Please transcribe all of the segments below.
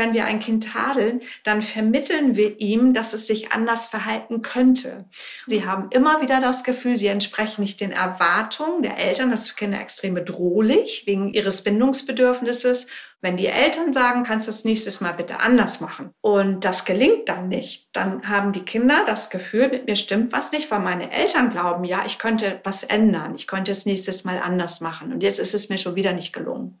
wenn wir ein Kind tadeln, dann vermitteln wir ihm, dass es sich anders verhalten könnte. Sie haben immer wieder das Gefühl, sie entsprechen nicht den Erwartungen der Eltern. Das ist für Kinder extrem bedrohlich wegen ihres Bindungsbedürfnisses. Wenn die Eltern sagen, kannst du es nächstes Mal bitte anders machen und das gelingt dann nicht, dann haben die Kinder das Gefühl, mit mir stimmt was nicht, weil meine Eltern glauben, ja, ich könnte was ändern, ich könnte es nächstes Mal anders machen und jetzt ist es mir schon wieder nicht gelungen.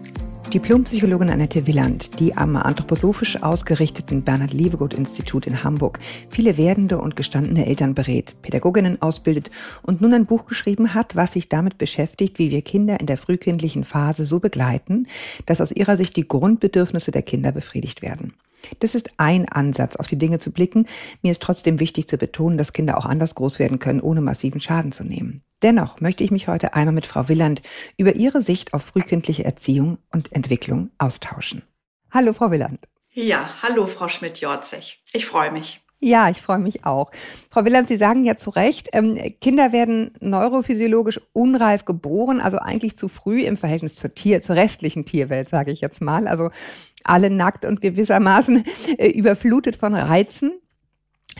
Diplompsychologin Annette Willand, die am anthroposophisch ausgerichteten Bernhard Liebegut Institut in Hamburg viele werdende und gestandene Eltern berät, Pädagoginnen ausbildet und nun ein Buch geschrieben hat, was sich damit beschäftigt, wie wir Kinder in der frühkindlichen Phase so begleiten, dass aus ihrer Sicht die Grundbedürfnisse der Kinder befriedigt werden. Das ist ein Ansatz, auf die Dinge zu blicken. Mir ist trotzdem wichtig zu betonen, dass Kinder auch anders groß werden können, ohne massiven Schaden zu nehmen. Dennoch möchte ich mich heute einmal mit Frau Willand über ihre Sicht auf frühkindliche Erziehung und Entwicklung austauschen. Hallo, Frau Willand. Ja, hallo, Frau Schmidt-Jorzig. Ich freue mich. Ja, ich freue mich auch. Frau Willand, Sie sagen ja zu Recht, ähm, Kinder werden neurophysiologisch unreif geboren, also eigentlich zu früh im Verhältnis zur Tier, zur restlichen Tierwelt, sage ich jetzt mal. Also alle nackt und gewissermaßen äh, überflutet von Reizen.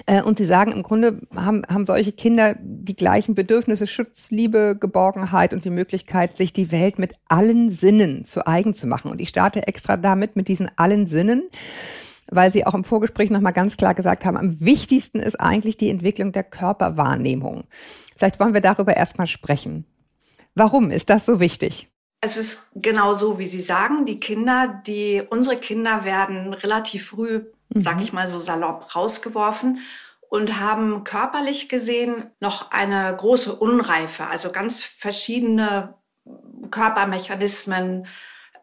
Äh, und sie sagen, im Grunde haben, haben solche Kinder die gleichen Bedürfnisse, Schutz, Liebe, Geborgenheit und die Möglichkeit, sich die Welt mit allen Sinnen zu eigen zu machen. Und ich starte extra damit, mit diesen allen Sinnen, weil Sie auch im Vorgespräch nochmal ganz klar gesagt haben, am wichtigsten ist eigentlich die Entwicklung der Körperwahrnehmung. Vielleicht wollen wir darüber erstmal sprechen. Warum ist das so wichtig? Es ist genau so, wie Sie sagen. Die Kinder, die, unsere Kinder werden relativ früh mhm. sag ich mal so salopp, rausgeworfen und haben körperlich gesehen noch eine große Unreife, also ganz verschiedene Körpermechanismen,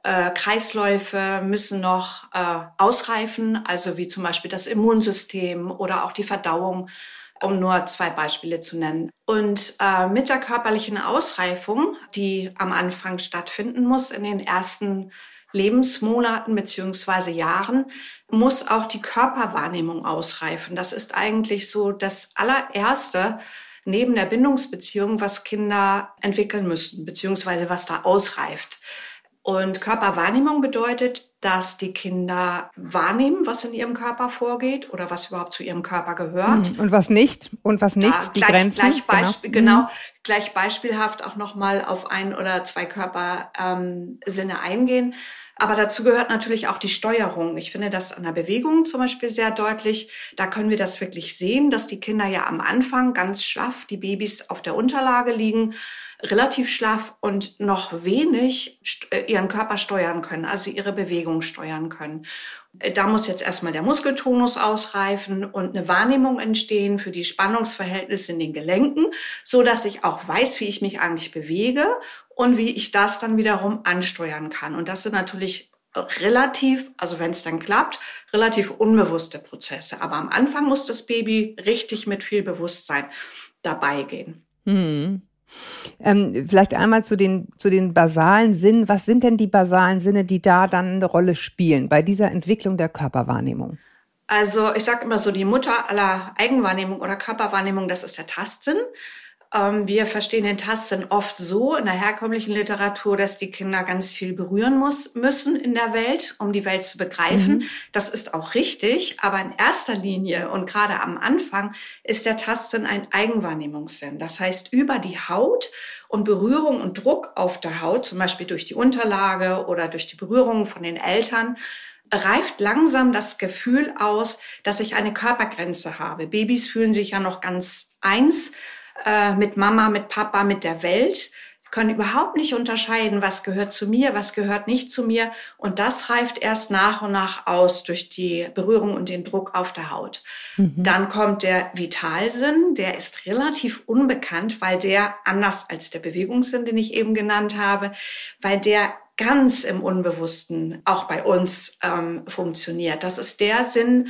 äh, Kreisläufe müssen noch äh, ausreifen, also wie zum Beispiel das Immunsystem oder auch die Verdauung, um nur zwei Beispiele zu nennen. Und äh, mit der körperlichen Ausreifung, die am Anfang stattfinden muss in den ersten Lebensmonaten beziehungsweise Jahren muss auch die Körperwahrnehmung ausreifen. Das ist eigentlich so das allererste neben der Bindungsbeziehung, was Kinder entwickeln müssen, beziehungsweise was da ausreift. Und Körperwahrnehmung bedeutet, dass die Kinder wahrnehmen, was in ihrem Körper vorgeht oder was überhaupt zu ihrem Körper gehört. Hm, und was nicht und was nicht, ja, die gleich, Grenzen. Gleich, Beispiel, genau. genau, gleich beispielhaft auch nochmal auf ein oder zwei Körpersinne ähm, eingehen. Aber dazu gehört natürlich auch die Steuerung. Ich finde das an der Bewegung zum Beispiel sehr deutlich. Da können wir das wirklich sehen, dass die Kinder ja am Anfang ganz schlaff, die Babys auf der Unterlage liegen, relativ schlaff und noch wenig äh, ihren Körper steuern können, also ihre Bewegung steuern können. Äh, da muss jetzt erstmal der Muskeltonus ausreifen und eine Wahrnehmung entstehen für die Spannungsverhältnisse in den Gelenken, so dass ich auch weiß, wie ich mich eigentlich bewege und wie ich das dann wiederum ansteuern kann. Und das sind natürlich relativ, also wenn es dann klappt, relativ unbewusste Prozesse. Aber am Anfang muss das Baby richtig mit viel Bewusstsein dabei gehen. Hm. Ähm, vielleicht einmal zu den, zu den basalen Sinnen. Was sind denn die basalen Sinne, die da dann eine Rolle spielen bei dieser Entwicklung der Körperwahrnehmung? Also ich sage immer so, die Mutter aller Eigenwahrnehmung oder Körperwahrnehmung, das ist der Tastsinn. Ähm, wir verstehen den Tastsinn oft so in der herkömmlichen Literatur, dass die Kinder ganz viel berühren muss, müssen in der Welt, um die Welt zu begreifen. Mhm. Das ist auch richtig, aber in erster Linie und gerade am Anfang ist der Tastsinn ein Eigenwahrnehmungssinn. Das heißt, über die Haut und Berührung und Druck auf der Haut, zum Beispiel durch die Unterlage oder durch die Berührung von den Eltern, reift langsam das Gefühl aus, dass ich eine Körpergrenze habe. Babys fühlen sich ja noch ganz eins äh, mit Mama, mit Papa, mit der Welt, können überhaupt nicht unterscheiden, was gehört zu mir, was gehört nicht zu mir. Und das reift erst nach und nach aus durch die Berührung und den Druck auf der Haut. Mhm. Dann kommt der Vitalsinn, der ist relativ unbekannt, weil der anders als der Bewegungssinn, den ich eben genannt habe, weil der ganz im Unbewussten auch bei uns ähm, funktioniert. Das ist der Sinn,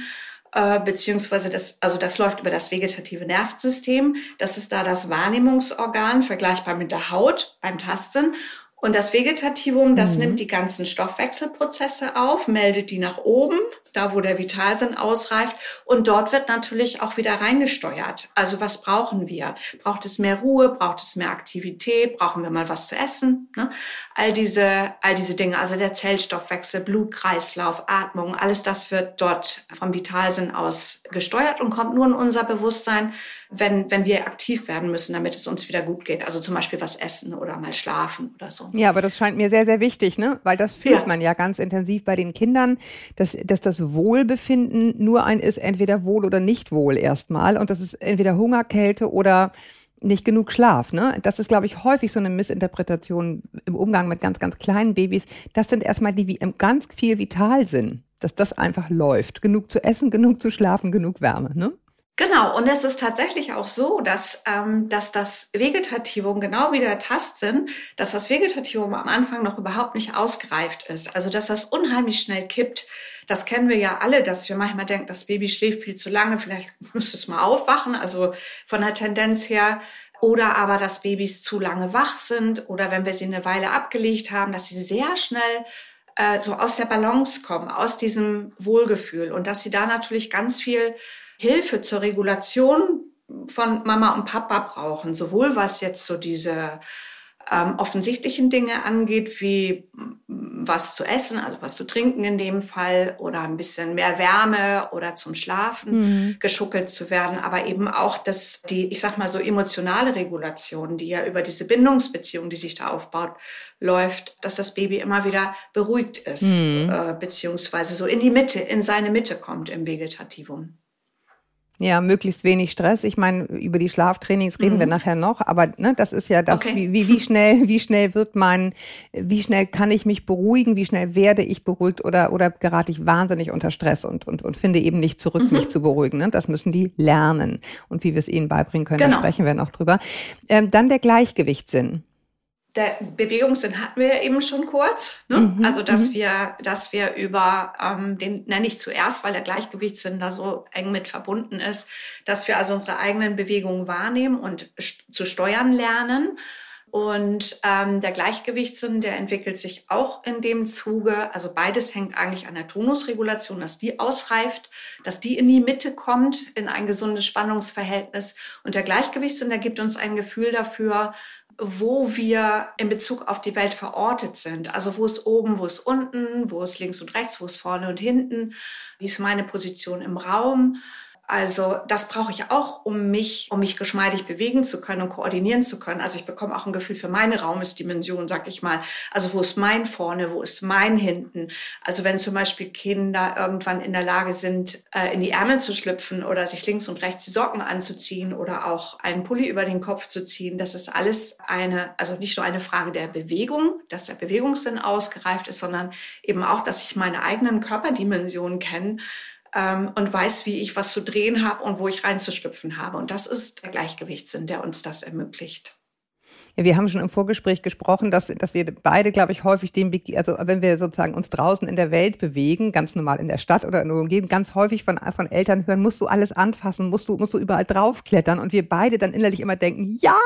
äh, beziehungsweise das, also das läuft über das vegetative Nervensystem. Das ist da das Wahrnehmungsorgan, vergleichbar mit der Haut beim Tasten. Und das Vegetativum, das mhm. nimmt die ganzen Stoffwechselprozesse auf, meldet die nach oben, da wo der Vitalsinn ausreift. Und dort wird natürlich auch wieder reingesteuert. Also was brauchen wir? Braucht es mehr Ruhe? Braucht es mehr Aktivität? Brauchen wir mal was zu essen? Ne? All diese, all diese Dinge. Also der Zellstoffwechsel, Blutkreislauf, Atmung, alles das wird dort vom Vitalsinn aus gesteuert und kommt nur in unser Bewusstsein, wenn, wenn wir aktiv werden müssen, damit es uns wieder gut geht. Also zum Beispiel was essen oder mal schlafen oder so. Ja, aber das scheint mir sehr, sehr wichtig, ne? Weil das fühlt ja. man ja ganz intensiv bei den Kindern, dass, dass das Wohlbefinden nur ein ist, entweder wohl oder nicht wohl erstmal. Und das ist entweder Hunger, Kälte oder nicht genug Schlaf. Ne? Das ist, glaube ich, häufig so eine Missinterpretation im Umgang mit ganz, ganz kleinen Babys. Das sind erstmal die, die ganz viel vital sind, dass das einfach läuft. Genug zu essen, genug zu schlafen, genug Wärme. Ne? Genau, und es ist tatsächlich auch so, dass, ähm, dass das Vegetativum genau wie der Tastsinn, dass das Vegetativum am Anfang noch überhaupt nicht ausgereift ist. Also dass das unheimlich schnell kippt. Das kennen wir ja alle, dass wir manchmal denken, das Baby schläft viel zu lange, vielleicht müsste es mal aufwachen, also von der Tendenz her. Oder aber, dass Babys zu lange wach sind oder wenn wir sie eine Weile abgelegt haben, dass sie sehr schnell äh, so aus der Balance kommen, aus diesem Wohlgefühl und dass sie da natürlich ganz viel Hilfe zur Regulation von Mama und Papa brauchen, sowohl was jetzt so diese ähm, offensichtlichen Dinge angeht, wie was zu essen, also was zu trinken in dem Fall oder ein bisschen mehr Wärme oder zum Schlafen mhm. geschuckelt zu werden, aber eben auch dass die, ich sag mal so emotionale Regulation, die ja über diese Bindungsbeziehung, die sich da aufbaut, läuft, dass das Baby immer wieder beruhigt ist, mhm. äh, beziehungsweise so in die Mitte, in seine Mitte kommt im Vegetativum. Ja, möglichst wenig Stress. Ich meine, über die Schlaftrainings reden mhm. wir nachher noch, aber ne, das ist ja das, okay. wie, wie, wie schnell, wie schnell wird mein, wie schnell kann ich mich beruhigen, wie schnell werde ich beruhigt oder, oder gerate ich wahnsinnig unter Stress und, und, und finde eben nicht zurück, mhm. mich zu beruhigen. Ne? Das müssen die lernen. Und wie wir es ihnen beibringen können, genau. da sprechen wir noch drüber. Ähm, dann der Gleichgewichtssinn der Bewegungssinn hatten wir ja eben schon kurz. Ne? Mhm, also, dass mhm. wir, dass wir über, ähm, den nenne ich zuerst, weil der Gleichgewichtssinn da so eng mit verbunden ist, dass wir also unsere eigenen Bewegungen wahrnehmen und zu steuern lernen. Und ähm, der Gleichgewichtssinn, der entwickelt sich auch in dem Zuge. Also beides hängt eigentlich an der Tonusregulation, dass die ausreift, dass die in die Mitte kommt, in ein gesundes Spannungsverhältnis. Und der Gleichgewichtssinn, der gibt uns ein Gefühl dafür, wo wir in Bezug auf die Welt verortet sind. Also wo ist oben, wo ist unten, wo ist links und rechts, wo ist vorne und hinten, wie ist meine Position im Raum. Also das brauche ich auch, um mich, um mich geschmeidig bewegen zu können und koordinieren zu können. Also ich bekomme auch ein Gefühl für meine Raumesdimension, sag ich mal. Also wo ist mein vorne, wo ist mein hinten? Also wenn zum Beispiel Kinder irgendwann in der Lage sind, äh, in die Ärmel zu schlüpfen oder sich links und rechts die Socken anzuziehen oder auch einen Pulli über den Kopf zu ziehen, das ist alles eine, also nicht nur eine Frage der Bewegung, dass der Bewegungssinn ausgereift ist, sondern eben auch, dass ich meine eigenen Körperdimensionen kenne ähm, und weiß, wie ich was zu drehen habe und wo ich reinzuschlüpfen habe. Und das ist der Gleichgewichtssinn, der uns das ermöglicht. Ja, wir haben schon im Vorgespräch gesprochen, dass, dass wir beide, glaube ich, häufig den, also wenn wir sozusagen uns draußen in der Welt bewegen, ganz normal in der Stadt oder in der Umgebung, ganz häufig von, von Eltern hören, musst du alles anfassen, musst du, musst du überall draufklettern und wir beide dann innerlich immer denken, ja,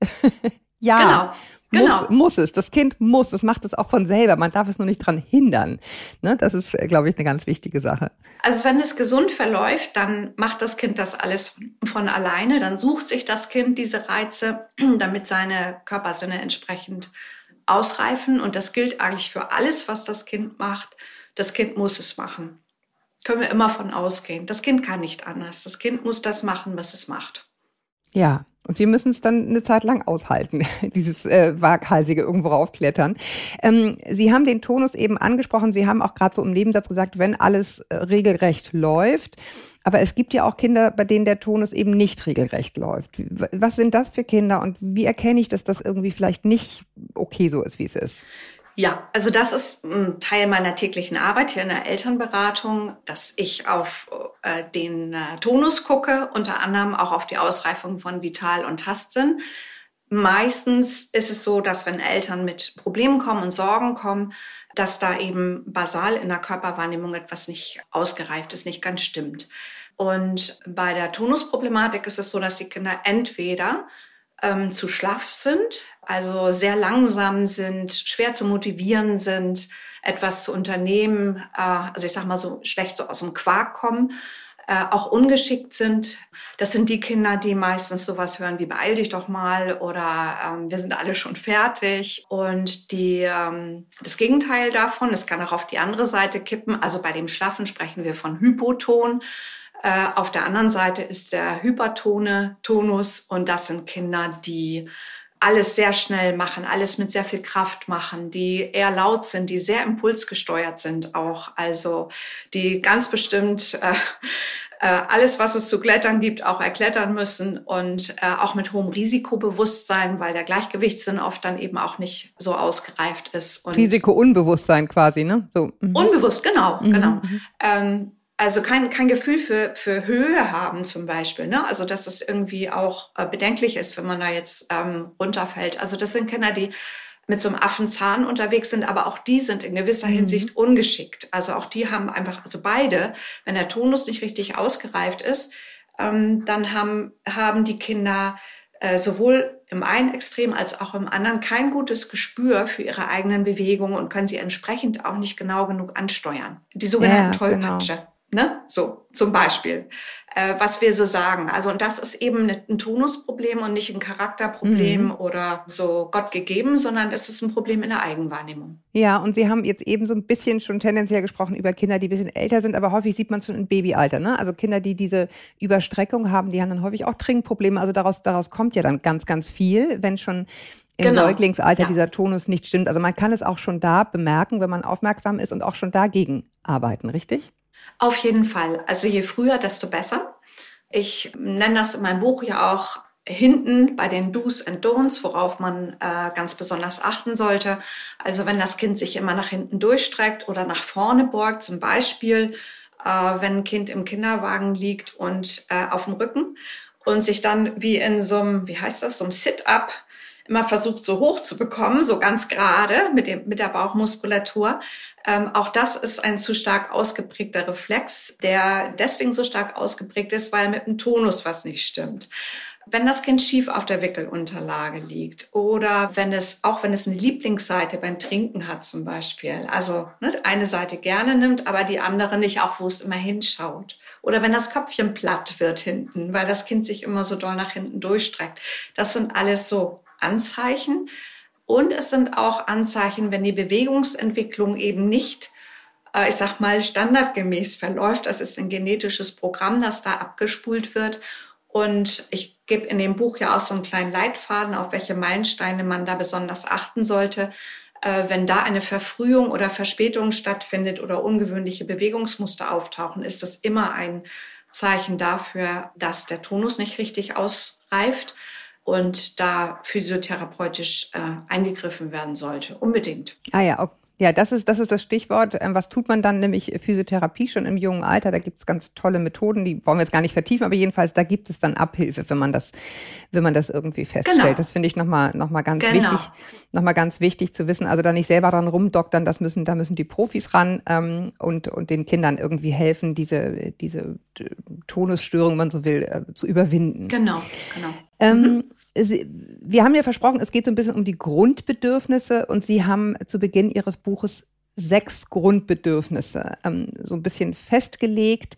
ja. Genau. Genau. Muss, muss es. Das Kind muss. Es macht es auch von selber. Man darf es nur nicht dran hindern. Ne? Das ist, glaube ich, eine ganz wichtige Sache. Also wenn es gesund verläuft, dann macht das Kind das alles von alleine. Dann sucht sich das Kind diese Reize, damit seine Körpersinne entsprechend ausreifen. Und das gilt eigentlich für alles, was das Kind macht. Das Kind muss es machen. Können wir immer von ausgehen. Das Kind kann nicht anders. Das Kind muss das machen, was es macht. Ja, und wir müssen es dann eine Zeit lang aushalten, dieses äh, waghalsige irgendwo raufklettern. Ähm, Sie haben den Tonus eben angesprochen. Sie haben auch gerade so im Nebensatz gesagt, wenn alles äh, regelrecht läuft. Aber es gibt ja auch Kinder, bei denen der Tonus eben nicht regelrecht läuft. Was sind das für Kinder und wie erkenne ich, dass das irgendwie vielleicht nicht okay so ist, wie es ist? Ja, also das ist ein Teil meiner täglichen Arbeit hier in der Elternberatung, dass ich auf äh, den äh, Tonus gucke, unter anderem auch auf die Ausreifung von Vital und Tastsinn. Meistens ist es so, dass wenn Eltern mit Problemen kommen und Sorgen kommen, dass da eben basal in der Körperwahrnehmung etwas nicht ausgereift ist, nicht ganz stimmt. Und bei der Tonusproblematik ist es so, dass die Kinder entweder ähm, zu schlaff sind, also sehr langsam sind, schwer zu motivieren sind, etwas zu unternehmen, äh, also ich sag mal so schlecht so aus dem Quark kommen, äh, auch ungeschickt sind. Das sind die Kinder, die meistens sowas hören wie beeil dich doch mal oder ähm, wir sind alle schon fertig. Und die, ähm, das Gegenteil davon, es kann auch auf die andere Seite kippen. Also bei dem Schlaffen sprechen wir von Hypoton. Äh, auf der anderen Seite ist der hypertone Tonus und das sind Kinder, die alles sehr schnell machen, alles mit sehr viel Kraft machen, die eher laut sind, die sehr impulsgesteuert sind auch, also die ganz bestimmt äh, äh, alles, was es zu klettern gibt, auch erklettern müssen und äh, auch mit hohem Risikobewusstsein, weil der Gleichgewichtssinn oft dann eben auch nicht so ausgereift ist. Risikounbewusstsein quasi, ne? So. Mhm. Unbewusst, genau, mhm. genau. Mhm. Ähm, also kein, kein Gefühl für, für Höhe haben zum Beispiel. Ne? Also dass es irgendwie auch äh, bedenklich ist, wenn man da jetzt ähm, runterfällt. Also das sind Kinder, die mit so einem Affenzahn unterwegs sind, aber auch die sind in gewisser mhm. Hinsicht ungeschickt. Also auch die haben einfach, also beide, wenn der Tonus nicht richtig ausgereift ist, ähm, dann haben, haben die Kinder äh, sowohl im einen Extrem als auch im anderen kein gutes Gespür für ihre eigenen Bewegungen und können sie entsprechend auch nicht genau genug ansteuern. Die sogenannten ja, genau. Tollpatsche. Genau. Ne? So, zum Beispiel, äh, was wir so sagen. Also, und das ist eben ein Tonusproblem und nicht ein Charakterproblem mhm. oder so Gott gegeben, sondern es ist ein Problem in der Eigenwahrnehmung. Ja, und Sie haben jetzt eben so ein bisschen schon tendenziell gesprochen über Kinder, die ein bisschen älter sind, aber häufig sieht man es schon im Babyalter. Ne? Also Kinder, die diese Überstreckung haben, die haben dann häufig auch Trinkprobleme. Also daraus, daraus kommt ja dann ganz, ganz viel, wenn schon im genau. Säuglingsalter ja. dieser Tonus nicht stimmt. Also man kann es auch schon da bemerken, wenn man aufmerksam ist und auch schon dagegen arbeiten, richtig? Auf jeden Fall. Also je früher, desto besser. Ich nenne das in meinem Buch ja auch hinten bei den Do's and Don'ts, worauf man äh, ganz besonders achten sollte. Also wenn das Kind sich immer nach hinten durchstreckt oder nach vorne borgt, zum Beispiel, äh, wenn ein Kind im Kinderwagen liegt und äh, auf dem Rücken und sich dann wie in so einem, wie heißt das, so einem Sit-up immer versucht, so hoch zu bekommen, so ganz gerade mit, dem, mit der Bauchmuskulatur. Ähm, auch das ist ein zu stark ausgeprägter Reflex, der deswegen so stark ausgeprägt ist, weil mit dem Tonus was nicht stimmt. Wenn das Kind schief auf der Wickelunterlage liegt oder wenn es, auch wenn es eine Lieblingsseite beim Trinken hat zum Beispiel, also ne, eine Seite gerne nimmt, aber die andere nicht, auch wo es immer hinschaut. Oder wenn das Köpfchen platt wird hinten, weil das Kind sich immer so doll nach hinten durchstreckt. Das sind alles so Anzeichen. Und es sind auch Anzeichen, wenn die Bewegungsentwicklung eben nicht, äh, ich sag mal, standardgemäß verläuft. Das ist ein genetisches Programm, das da abgespult wird. Und ich gebe in dem Buch ja auch so einen kleinen Leitfaden, auf welche Meilensteine man da besonders achten sollte. Äh, wenn da eine Verfrühung oder Verspätung stattfindet oder ungewöhnliche Bewegungsmuster auftauchen, ist das immer ein Zeichen dafür, dass der Tonus nicht richtig ausreift und da physiotherapeutisch äh, eingegriffen werden sollte. Unbedingt. Ah ja, okay. Ja, das ist, das ist das Stichwort. Ähm, was tut man dann? Nämlich Physiotherapie schon im jungen Alter. Da gibt es ganz tolle Methoden, die wollen wir jetzt gar nicht vertiefen, aber jedenfalls, da gibt es dann Abhilfe, wenn man das, wenn man das irgendwie feststellt. Genau. Das finde ich nochmal noch mal ganz genau. wichtig, nochmal ganz wichtig zu wissen. Also da nicht selber dran rumdoktern, das müssen, da müssen die Profis ran ähm, und, und den Kindern irgendwie helfen, diese, diese Tonusstörung, wenn man so will, äh, zu überwinden. Genau, genau. Ähm, mhm. Wir haben ja versprochen, es geht so ein bisschen um die Grundbedürfnisse und Sie haben zu Beginn Ihres Buches sechs Grundbedürfnisse ähm, so ein bisschen festgelegt.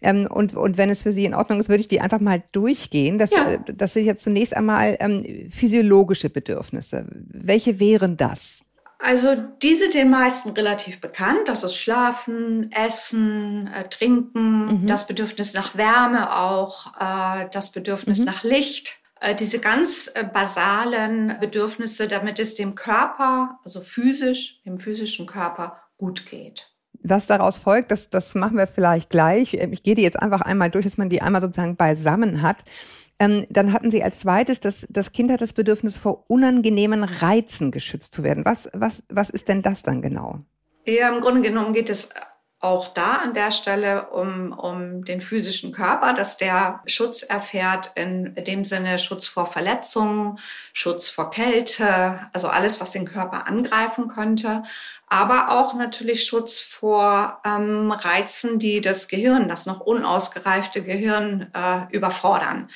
Ähm, und, und wenn es für Sie in Ordnung ist, würde ich die einfach mal durchgehen. Das, ja. Äh, das sind jetzt zunächst einmal ähm, physiologische Bedürfnisse. Welche wären das? Also die sind den meisten relativ bekannt. Das ist Schlafen, Essen, äh, Trinken, mhm. das Bedürfnis nach Wärme auch, äh, das Bedürfnis mhm. nach Licht, diese ganz äh, basalen Bedürfnisse, damit es dem Körper, also physisch, dem physischen Körper gut geht. Was daraus folgt, das, das machen wir vielleicht gleich. Ähm, ich gehe die jetzt einfach einmal durch, dass man die einmal sozusagen beisammen hat. Ähm, dann hatten Sie als zweites, dass das Kind hat das Bedürfnis, vor unangenehmen Reizen geschützt zu werden. Was, was, was ist denn das dann genau? Ja, im Grunde genommen geht es auch da an der Stelle um, um den physischen Körper, dass der Schutz erfährt, in dem Sinne Schutz vor Verletzungen, Schutz vor Kälte, also alles, was den Körper angreifen könnte, aber auch natürlich Schutz vor ähm, Reizen, die das Gehirn, das noch unausgereifte Gehirn äh, überfordern.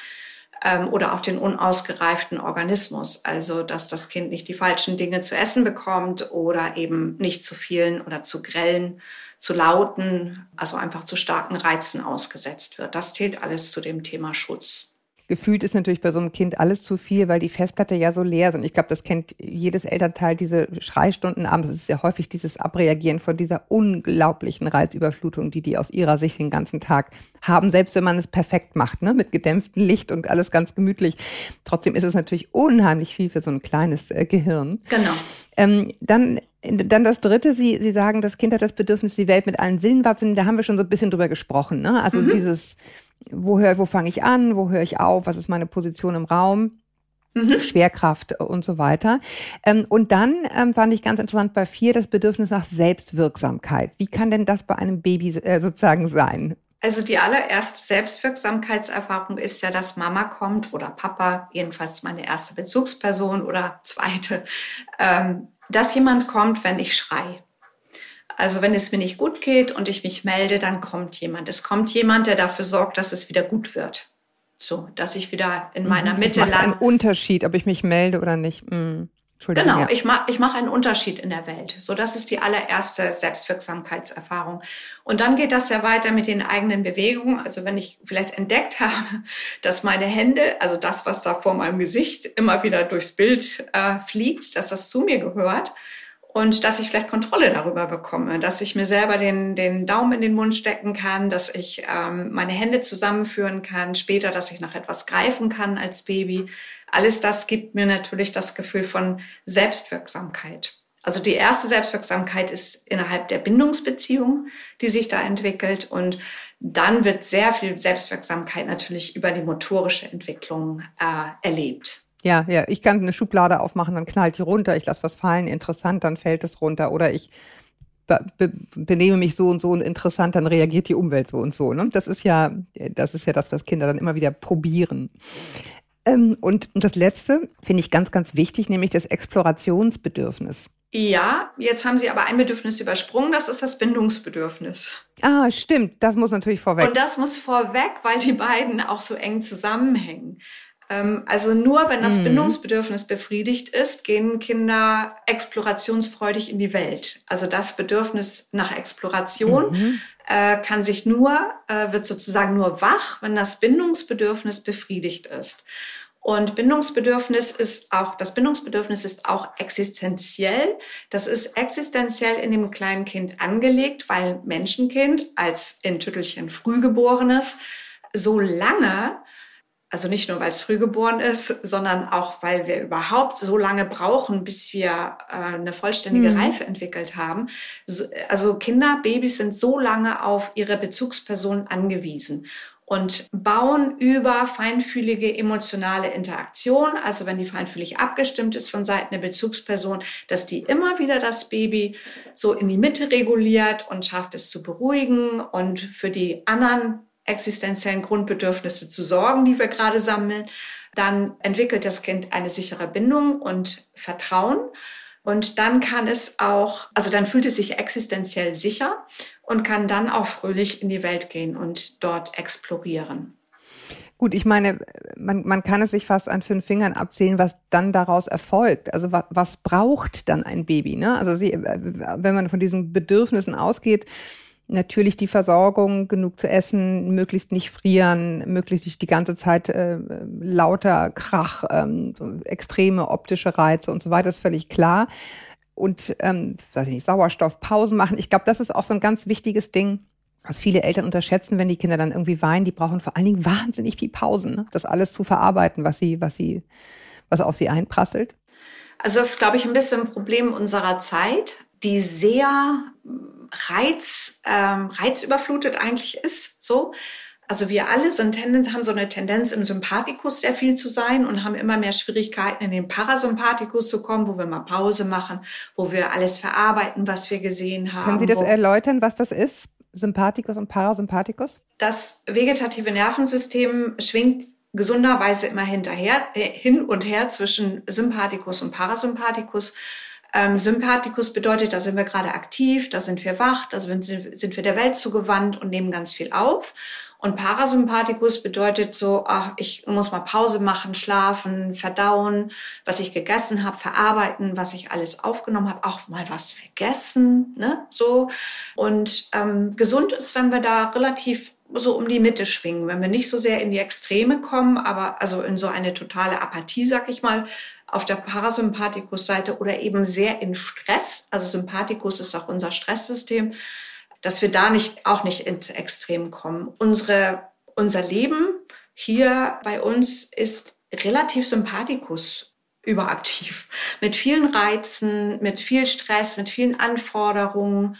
ähm, oder auch den unausgereiften Organismus. Also dass das Kind nicht die falschen Dinge zu essen bekommt oder eben nicht zu vielen oder zu grellen, zu lauten, also einfach zu starken Reizen ausgesetzt wird. Das zählt alles zu dem Thema Schutz gefühlt ist natürlich bei so einem Kind alles zu viel, weil die Festplatte ja so leer ist. Und ich glaube, das kennt jedes Elternteil, diese Schreistunden abends. Es ist ja häufig dieses Abreagieren von dieser unglaublichen Reizüberflutung, die die aus ihrer Sicht den ganzen Tag haben, selbst wenn man es perfekt macht, ne? mit gedämpftem Licht und alles ganz gemütlich. Trotzdem ist es natürlich unheimlich viel für so ein kleines äh, Gehirn. Genau. Ähm, dann dann das Dritte, Sie, Sie sagen, das Kind hat das Bedürfnis, die Welt mit allen Sinnen wahrzunehmen. Da haben wir schon so ein bisschen drüber gesprochen. Ne? Also mhm. dieses wo wo fange ich an, wo höre ich auf, was ist meine Position im Raum. Mhm. Schwerkraft und so weiter. Ähm, und dann ähm, fand ich ganz interessant bei vier das Bedürfnis nach Selbstwirksamkeit. Wie kann denn das bei einem Baby äh, sozusagen sein? Also die allererste Selbstwirksamkeitserfahrung ist ja, dass Mama kommt oder Papa, jedenfalls meine erste Bezugsperson oder zweite, ähm, dass jemand kommt, wenn ich schrei. Also wenn es mir nicht gut geht und ich mich melde, dann kommt jemand. Es kommt jemand, der dafür sorgt, dass es wieder gut wird. So, dass ich wieder in meiner mhm, Mitte lande. Ein Unterschied, ob ich mich melde oder nicht. Mhm. Genau, ja. ich mache ich mach einen Unterschied in der Welt. So, das ist die allererste Selbstwirksamkeitserfahrung. Und dann geht das ja weiter mit den eigenen Bewegungen. Also wenn ich vielleicht entdeckt habe, dass meine Hände, also das, was da vor meinem Gesicht immer wieder durchs Bild äh, fliegt, dass das zu mir gehört, und dass ich vielleicht Kontrolle darüber bekomme, dass ich mir selber den, den Daumen in den Mund stecken kann, dass ich ähm, meine Hände zusammenführen kann, später, dass ich nach etwas greifen kann als Baby. Alles das gibt mir natürlich das Gefühl von Selbstwirksamkeit. Also die erste Selbstwirksamkeit ist innerhalb der Bindungsbeziehung, die sich da entwickelt und dann wird sehr viel Selbstwirksamkeit natürlich über die motorische Entwicklung äh, erlebt. Ja, ja, ich kann eine Schublade aufmachen, dann knallt die runter, ich lasse was fallen, interessant, dann fällt es runter. Oder ich be be benehme mich so und so und interessant, dann reagiert die Umwelt so und so. Ne? Das ist ja, das ist ja das, was Kinder dann immer wieder probieren. Ähm, und, und das letzte finde ich ganz, ganz wichtig, nämlich das Explorationsbedürfnis. Ja, jetzt haben Sie aber ein Bedürfnis übersprungen, das ist das Bindungsbedürfnis. Ah, stimmt, das muss natürlich vorweg. Und das muss vorweg, weil die beiden auch so eng zusammenhängen. Ähm, also nur wenn das mhm. Bindungsbedürfnis befriedigt ist, gehen Kinder explorationsfreudig in die Welt. Also das Bedürfnis nach Exploration mhm. äh, kann sich nur, äh, wird sozusagen nur wach, wenn das Bindungsbedürfnis befriedigt ist. Und Bindungsbedürfnis ist auch, das Bindungsbedürfnis ist auch existenziell. Das ist existenziell in dem kleinen Kind angelegt, weil Menschenkind als in Tüttelchen Frühgeborenes so lange also nicht nur, weil es früh geboren ist, sondern auch, weil wir überhaupt so lange brauchen, bis wir äh, eine vollständige mhm. Reife entwickelt haben. So, also Kinder, Babys sind so lange auf ihre Bezugsperson angewiesen und bauen über feinfühlige emotionale Interaktion, also wenn die feinfühlig abgestimmt ist von Seiten der Bezugsperson, dass die immer wieder das Baby so in die Mitte reguliert und schafft es zu beruhigen und für die anderen existenziellen Grundbedürfnisse zu sorgen, die wir gerade sammeln. Dann entwickelt das Kind eine sichere Bindung und Vertrauen. Und dann kann es auch, also dann fühlt es sich existenziell sicher und kann dann auch fröhlich in die Welt gehen und dort explorieren. Gut, ich meine, man, man kann es sich fast an fünf Fingern abzählen, was dann daraus erfolgt. Also was, was braucht dann ein Baby? Ne? Also sie, wenn man von diesen Bedürfnissen ausgeht, Natürlich die Versorgung, genug zu essen, möglichst nicht frieren, möglichst nicht die ganze Zeit äh, lauter Krach, ähm, extreme optische Reize und so weiter, ist völlig klar. Und ähm, weiß ich nicht, Sauerstoffpausen machen. Ich glaube, das ist auch so ein ganz wichtiges Ding, was viele Eltern unterschätzen, wenn die Kinder dann irgendwie weinen. Die brauchen vor allen Dingen wahnsinnig viel Pausen, ne? das alles zu verarbeiten, was sie, was sie, was auf sie einprasselt. Also das ist, glaube ich, ein bisschen ein Problem unserer Zeit, die sehr Reiz, ähm, reizüberflutet eigentlich ist, so. Also wir alle sind Tendenz, haben so eine Tendenz im Sympathikus sehr viel zu sein und haben immer mehr Schwierigkeiten in den Parasympathikus zu kommen, wo wir mal Pause machen, wo wir alles verarbeiten, was wir gesehen haben. Können Sie das erläutern, was das ist? Sympathikus und Parasympathikus? Das vegetative Nervensystem schwingt gesunderweise immer hinterher, äh, hin und her zwischen Sympathikus und Parasympathikus. Ähm, Sympathikus bedeutet, da sind wir gerade aktiv, da sind wir wach, da sind, sind wir der Welt zugewandt und nehmen ganz viel auf. Und Parasympathikus bedeutet so, ach, ich muss mal Pause machen, schlafen, verdauen, was ich gegessen habe, verarbeiten, was ich alles aufgenommen habe, auch mal was vergessen, ne, so. Und ähm, gesund ist, wenn wir da relativ so um die Mitte schwingen, wenn wir nicht so sehr in die Extreme kommen, aber also in so eine totale Apathie, sag ich mal, auf der Parasympathikus-Seite oder eben sehr in Stress. Also Sympathikus ist auch unser Stresssystem dass wir da nicht, auch nicht ins Extrem kommen. Unsere, unser Leben hier bei uns ist relativ sympathikus überaktiv. Mit vielen Reizen, mit viel Stress, mit vielen Anforderungen.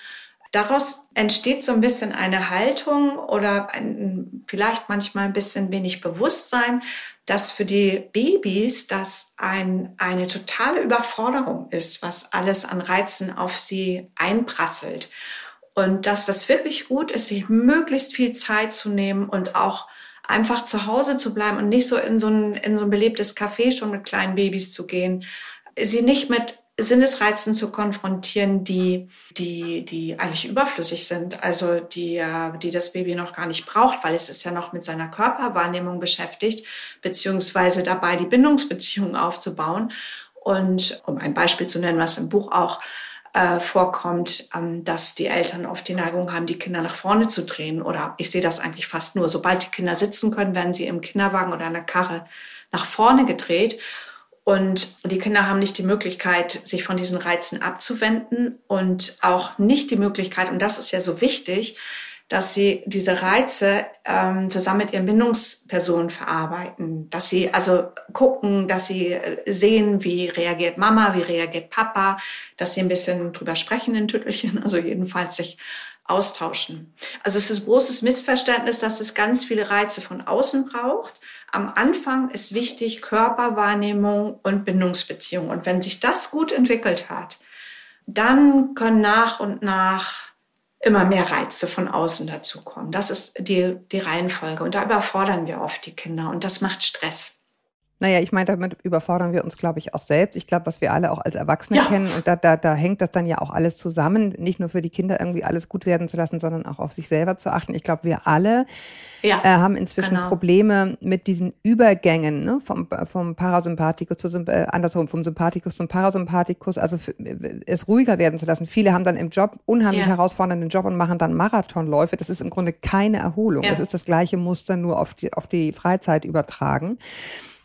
Daraus entsteht so ein bisschen eine Haltung oder ein, vielleicht manchmal ein bisschen wenig Bewusstsein, dass für die Babys das ein, eine totale Überforderung ist, was alles an Reizen auf sie einprasselt. Und dass das wirklich gut ist, sich möglichst viel Zeit zu nehmen und auch einfach zu Hause zu bleiben und nicht so in so ein, in so ein belebtes Café schon mit kleinen Babys zu gehen. Sie nicht mit Sinnesreizen zu konfrontieren, die, die, die eigentlich überflüssig sind, also die, die das Baby noch gar nicht braucht, weil es ist ja noch mit seiner Körperwahrnehmung beschäftigt, beziehungsweise dabei die Bindungsbeziehung aufzubauen. Und um ein Beispiel zu nennen, was im Buch auch äh, vorkommt, ähm, dass die Eltern oft die Neigung haben, die Kinder nach vorne zu drehen. Oder ich sehe das eigentlich fast nur. Sobald die Kinder sitzen können, werden sie im Kinderwagen oder in der Karre nach vorne gedreht. Und die Kinder haben nicht die Möglichkeit, sich von diesen Reizen abzuwenden und auch nicht die Möglichkeit, und das ist ja so wichtig, dass sie diese Reize ähm, zusammen mit ihren Bindungspersonen verarbeiten, dass sie also gucken, dass sie äh, sehen, wie reagiert Mama, wie reagiert Papa, dass sie ein bisschen drüber sprechen in Tüttelchen, also jedenfalls sich austauschen. Also es ist ein großes Missverständnis, dass es ganz viele Reize von außen braucht. Am Anfang ist wichtig Körperwahrnehmung und Bindungsbeziehung. Und wenn sich das gut entwickelt hat, dann können nach und nach immer mehr Reize von außen dazukommen. Das ist die, die Reihenfolge. Und da überfordern wir oft die Kinder und das macht Stress. Naja, ich meine, damit überfordern wir uns, glaube ich, auch selbst. Ich glaube, was wir alle auch als Erwachsene ja. kennen. Und da, da, da hängt das dann ja auch alles zusammen, nicht nur für die Kinder irgendwie alles gut werden zu lassen, sondern auch auf sich selber zu achten. Ich glaube, wir alle ja, äh, haben inzwischen genau. Probleme mit diesen Übergängen ne? vom, vom Parasympathikus zu äh, andersrum, vom Sympathikus zum Parasympathikus, also für, es ruhiger werden zu lassen. Viele haben dann im Job unheimlich ja. herausfordernden Job und machen dann Marathonläufe. Das ist im Grunde keine Erholung. Das ist das gleiche Muster nur auf die, auf die Freizeit übertragen.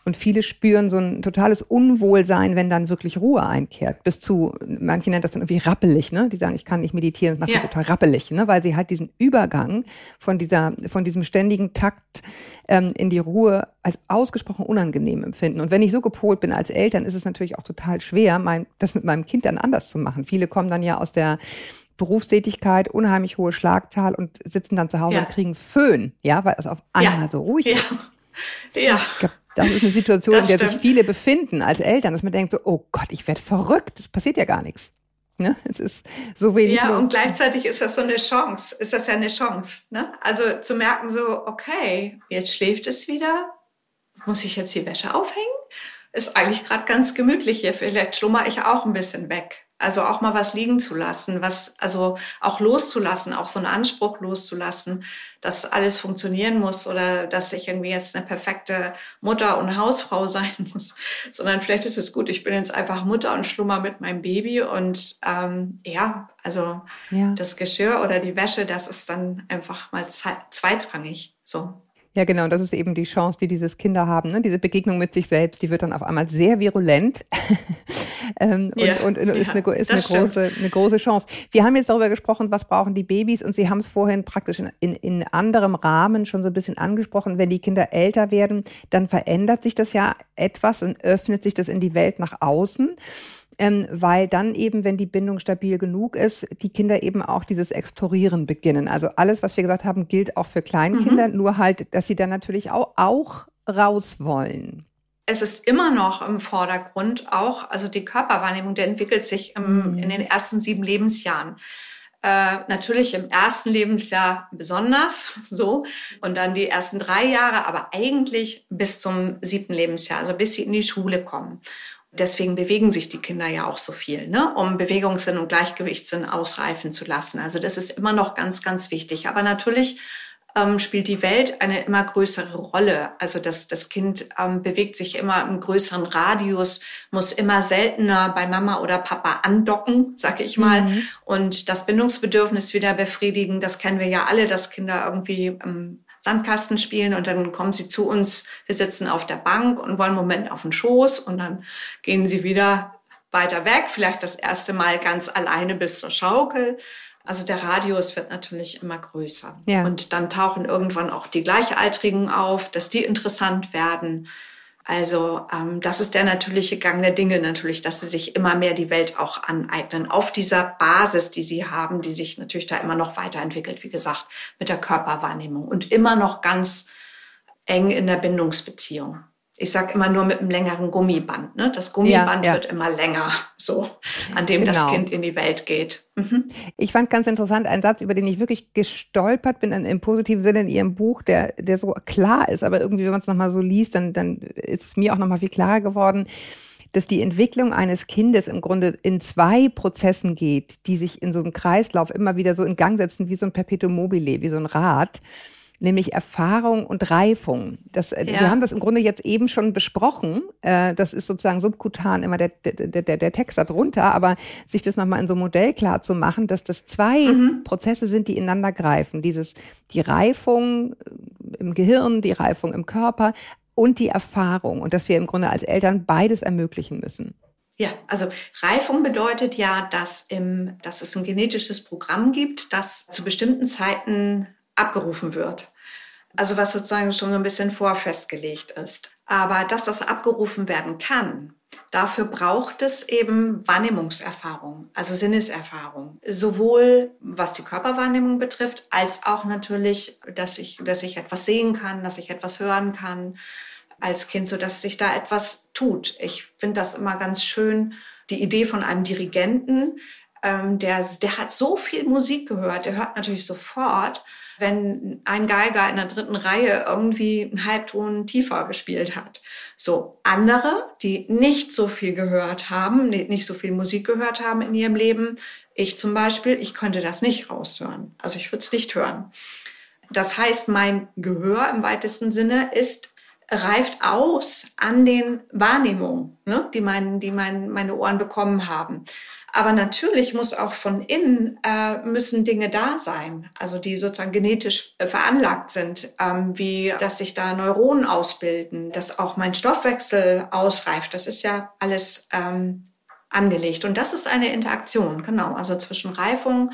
Und viele spüren so ein totales Unwohlsein, wenn dann wirklich Ruhe einkehrt. Bis zu, manche nennen das dann irgendwie rappelig, ne? Die sagen, ich kann nicht meditieren, das macht ja. mich total rappelig, ne? Weil sie halt diesen Übergang von dieser, von diesem ständigen Takt ähm, in die Ruhe als ausgesprochen unangenehm empfinden. Und wenn ich so gepolt bin als Eltern, ist es natürlich auch total schwer, mein, das mit meinem Kind dann anders zu machen. Viele kommen dann ja aus der Berufstätigkeit, unheimlich hohe Schlagzahl und sitzen dann zu Hause ja. und kriegen Föhn, ja, weil es auf einmal ja. so ruhig ja. ist. Ja. Das ist eine Situation, in der sich viele befinden als Eltern, dass man denkt so, oh Gott, ich werde verrückt, es passiert ja gar nichts. Ne? Es ist so wenig. Ja, los. und gleichzeitig ist das so eine Chance. Ist das ja eine Chance. Ne? Also zu merken so, okay, jetzt schläft es wieder. Muss ich jetzt die Wäsche aufhängen? Ist eigentlich gerade ganz gemütlich hier. Vielleicht schlummer ich auch ein bisschen weg. Also auch mal was liegen zu lassen, was, also auch loszulassen, auch so einen Anspruch loszulassen, dass alles funktionieren muss oder dass ich irgendwie jetzt eine perfekte Mutter und Hausfrau sein muss, sondern vielleicht ist es gut, ich bin jetzt einfach Mutter und schlummer mit meinem Baby und ähm, ja, also ja. das Geschirr oder die Wäsche, das ist dann einfach mal zweitrangig so. Ja, genau. Und das ist eben die Chance, die dieses Kinder haben. Ne? Diese Begegnung mit sich selbst, die wird dann auf einmal sehr virulent ähm, ja, und, und, ist, ja, eine, ist eine, große, eine große Chance. Wir haben jetzt darüber gesprochen, was brauchen die Babys und Sie haben es vorhin praktisch in, in, in anderem Rahmen schon so ein bisschen angesprochen. Wenn die Kinder älter werden, dann verändert sich das ja etwas und öffnet sich das in die Welt nach außen ähm, weil dann eben, wenn die Bindung stabil genug ist, die Kinder eben auch dieses Explorieren beginnen. Also alles, was wir gesagt haben, gilt auch für Kleinkinder, mhm. nur halt, dass sie dann natürlich auch, auch raus wollen. Es ist immer noch im Vordergrund auch, also die Körperwahrnehmung, der entwickelt sich im, mhm. in den ersten sieben Lebensjahren. Äh, natürlich im ersten Lebensjahr besonders so und dann die ersten drei Jahre, aber eigentlich bis zum siebten Lebensjahr, also bis sie in die Schule kommen. Deswegen bewegen sich die Kinder ja auch so viel, ne? um Bewegungssinn und Gleichgewichtssinn ausreifen zu lassen. Also das ist immer noch ganz, ganz wichtig. Aber natürlich ähm, spielt die Welt eine immer größere Rolle. Also das, das Kind ähm, bewegt sich immer im größeren Radius, muss immer seltener bei Mama oder Papa andocken, sag ich mal, mhm. und das Bindungsbedürfnis wieder befriedigen. Das kennen wir ja alle, dass Kinder irgendwie im Sandkasten spielen und dann kommen sie zu uns, wir sitzen auf der Bank und wollen einen Moment auf den Schoß und dann gehen sie wieder weiter weg, vielleicht das erste Mal ganz alleine bis zur Schaukel. Also der Radius wird natürlich immer größer. Ja. Und dann tauchen irgendwann auch die Gleichaltrigen auf, dass die interessant werden. Also ähm, das ist der natürliche Gang der Dinge natürlich, dass sie sich immer mehr die Welt auch aneignen. Auf dieser Basis, die sie haben, die sich natürlich da immer noch weiterentwickelt, wie gesagt, mit der Körperwahrnehmung und immer noch ganz eng in der Bindungsbeziehung ich sag immer nur mit einem längeren Gummiband. Ne? Das Gummiband ja, ja. wird immer länger, so an dem genau. das Kind in die Welt geht. Mhm. Ich fand ganz interessant einen Satz, über den ich wirklich gestolpert bin, im positiven Sinne in Ihrem Buch, der, der so klar ist, aber irgendwie, wenn man es nochmal so liest, dann, dann ist es mir auch nochmal viel klarer geworden dass die Entwicklung eines Kindes im Grunde in zwei Prozessen geht, die sich in so einem Kreislauf immer wieder so in Gang setzen, wie so ein Perpetuum mobile, wie so ein Rad nämlich Erfahrung und Reifung. Das, äh, ja. Wir haben das im Grunde jetzt eben schon besprochen. Äh, das ist sozusagen subkutan immer der, der, der, der Text darunter, aber sich das nochmal in so einem Modell klar zu machen, dass das zwei mhm. Prozesse sind, die ineinander greifen. Dieses, die Reifung im Gehirn, die Reifung im Körper und die Erfahrung und dass wir im Grunde als Eltern beides ermöglichen müssen. Ja, also Reifung bedeutet ja, dass, im, dass es ein genetisches Programm gibt, das zu bestimmten Zeiten abgerufen wird. Also was sozusagen schon so ein bisschen vorfestgelegt ist. Aber dass das abgerufen werden kann, dafür braucht es eben Wahrnehmungserfahrung, also Sinneserfahrung. Sowohl was die Körperwahrnehmung betrifft, als auch natürlich, dass ich, dass ich etwas sehen kann, dass ich etwas hören kann als Kind, so dass sich da etwas tut. Ich finde das immer ganz schön, die Idee von einem Dirigenten, ähm, der, der hat so viel Musik gehört, der hört natürlich sofort, wenn ein Geiger in der dritten Reihe irgendwie einen Halbton tiefer gespielt hat. So andere, die nicht so viel gehört haben, nicht so viel Musik gehört haben in ihrem Leben, ich zum Beispiel, ich könnte das nicht raushören. Also ich würde es nicht hören. Das heißt, mein Gehör im weitesten Sinne ist reift aus an den Wahrnehmungen, ne, die, mein, die mein, meine Ohren bekommen haben. Aber natürlich muss auch von innen äh, müssen Dinge da sein, also die sozusagen genetisch äh, veranlagt sind, ähm, wie dass sich da Neuronen ausbilden, dass auch mein Stoffwechsel ausreift. Das ist ja alles ähm, angelegt. Und das ist eine Interaktion, genau, also zwischen Reifung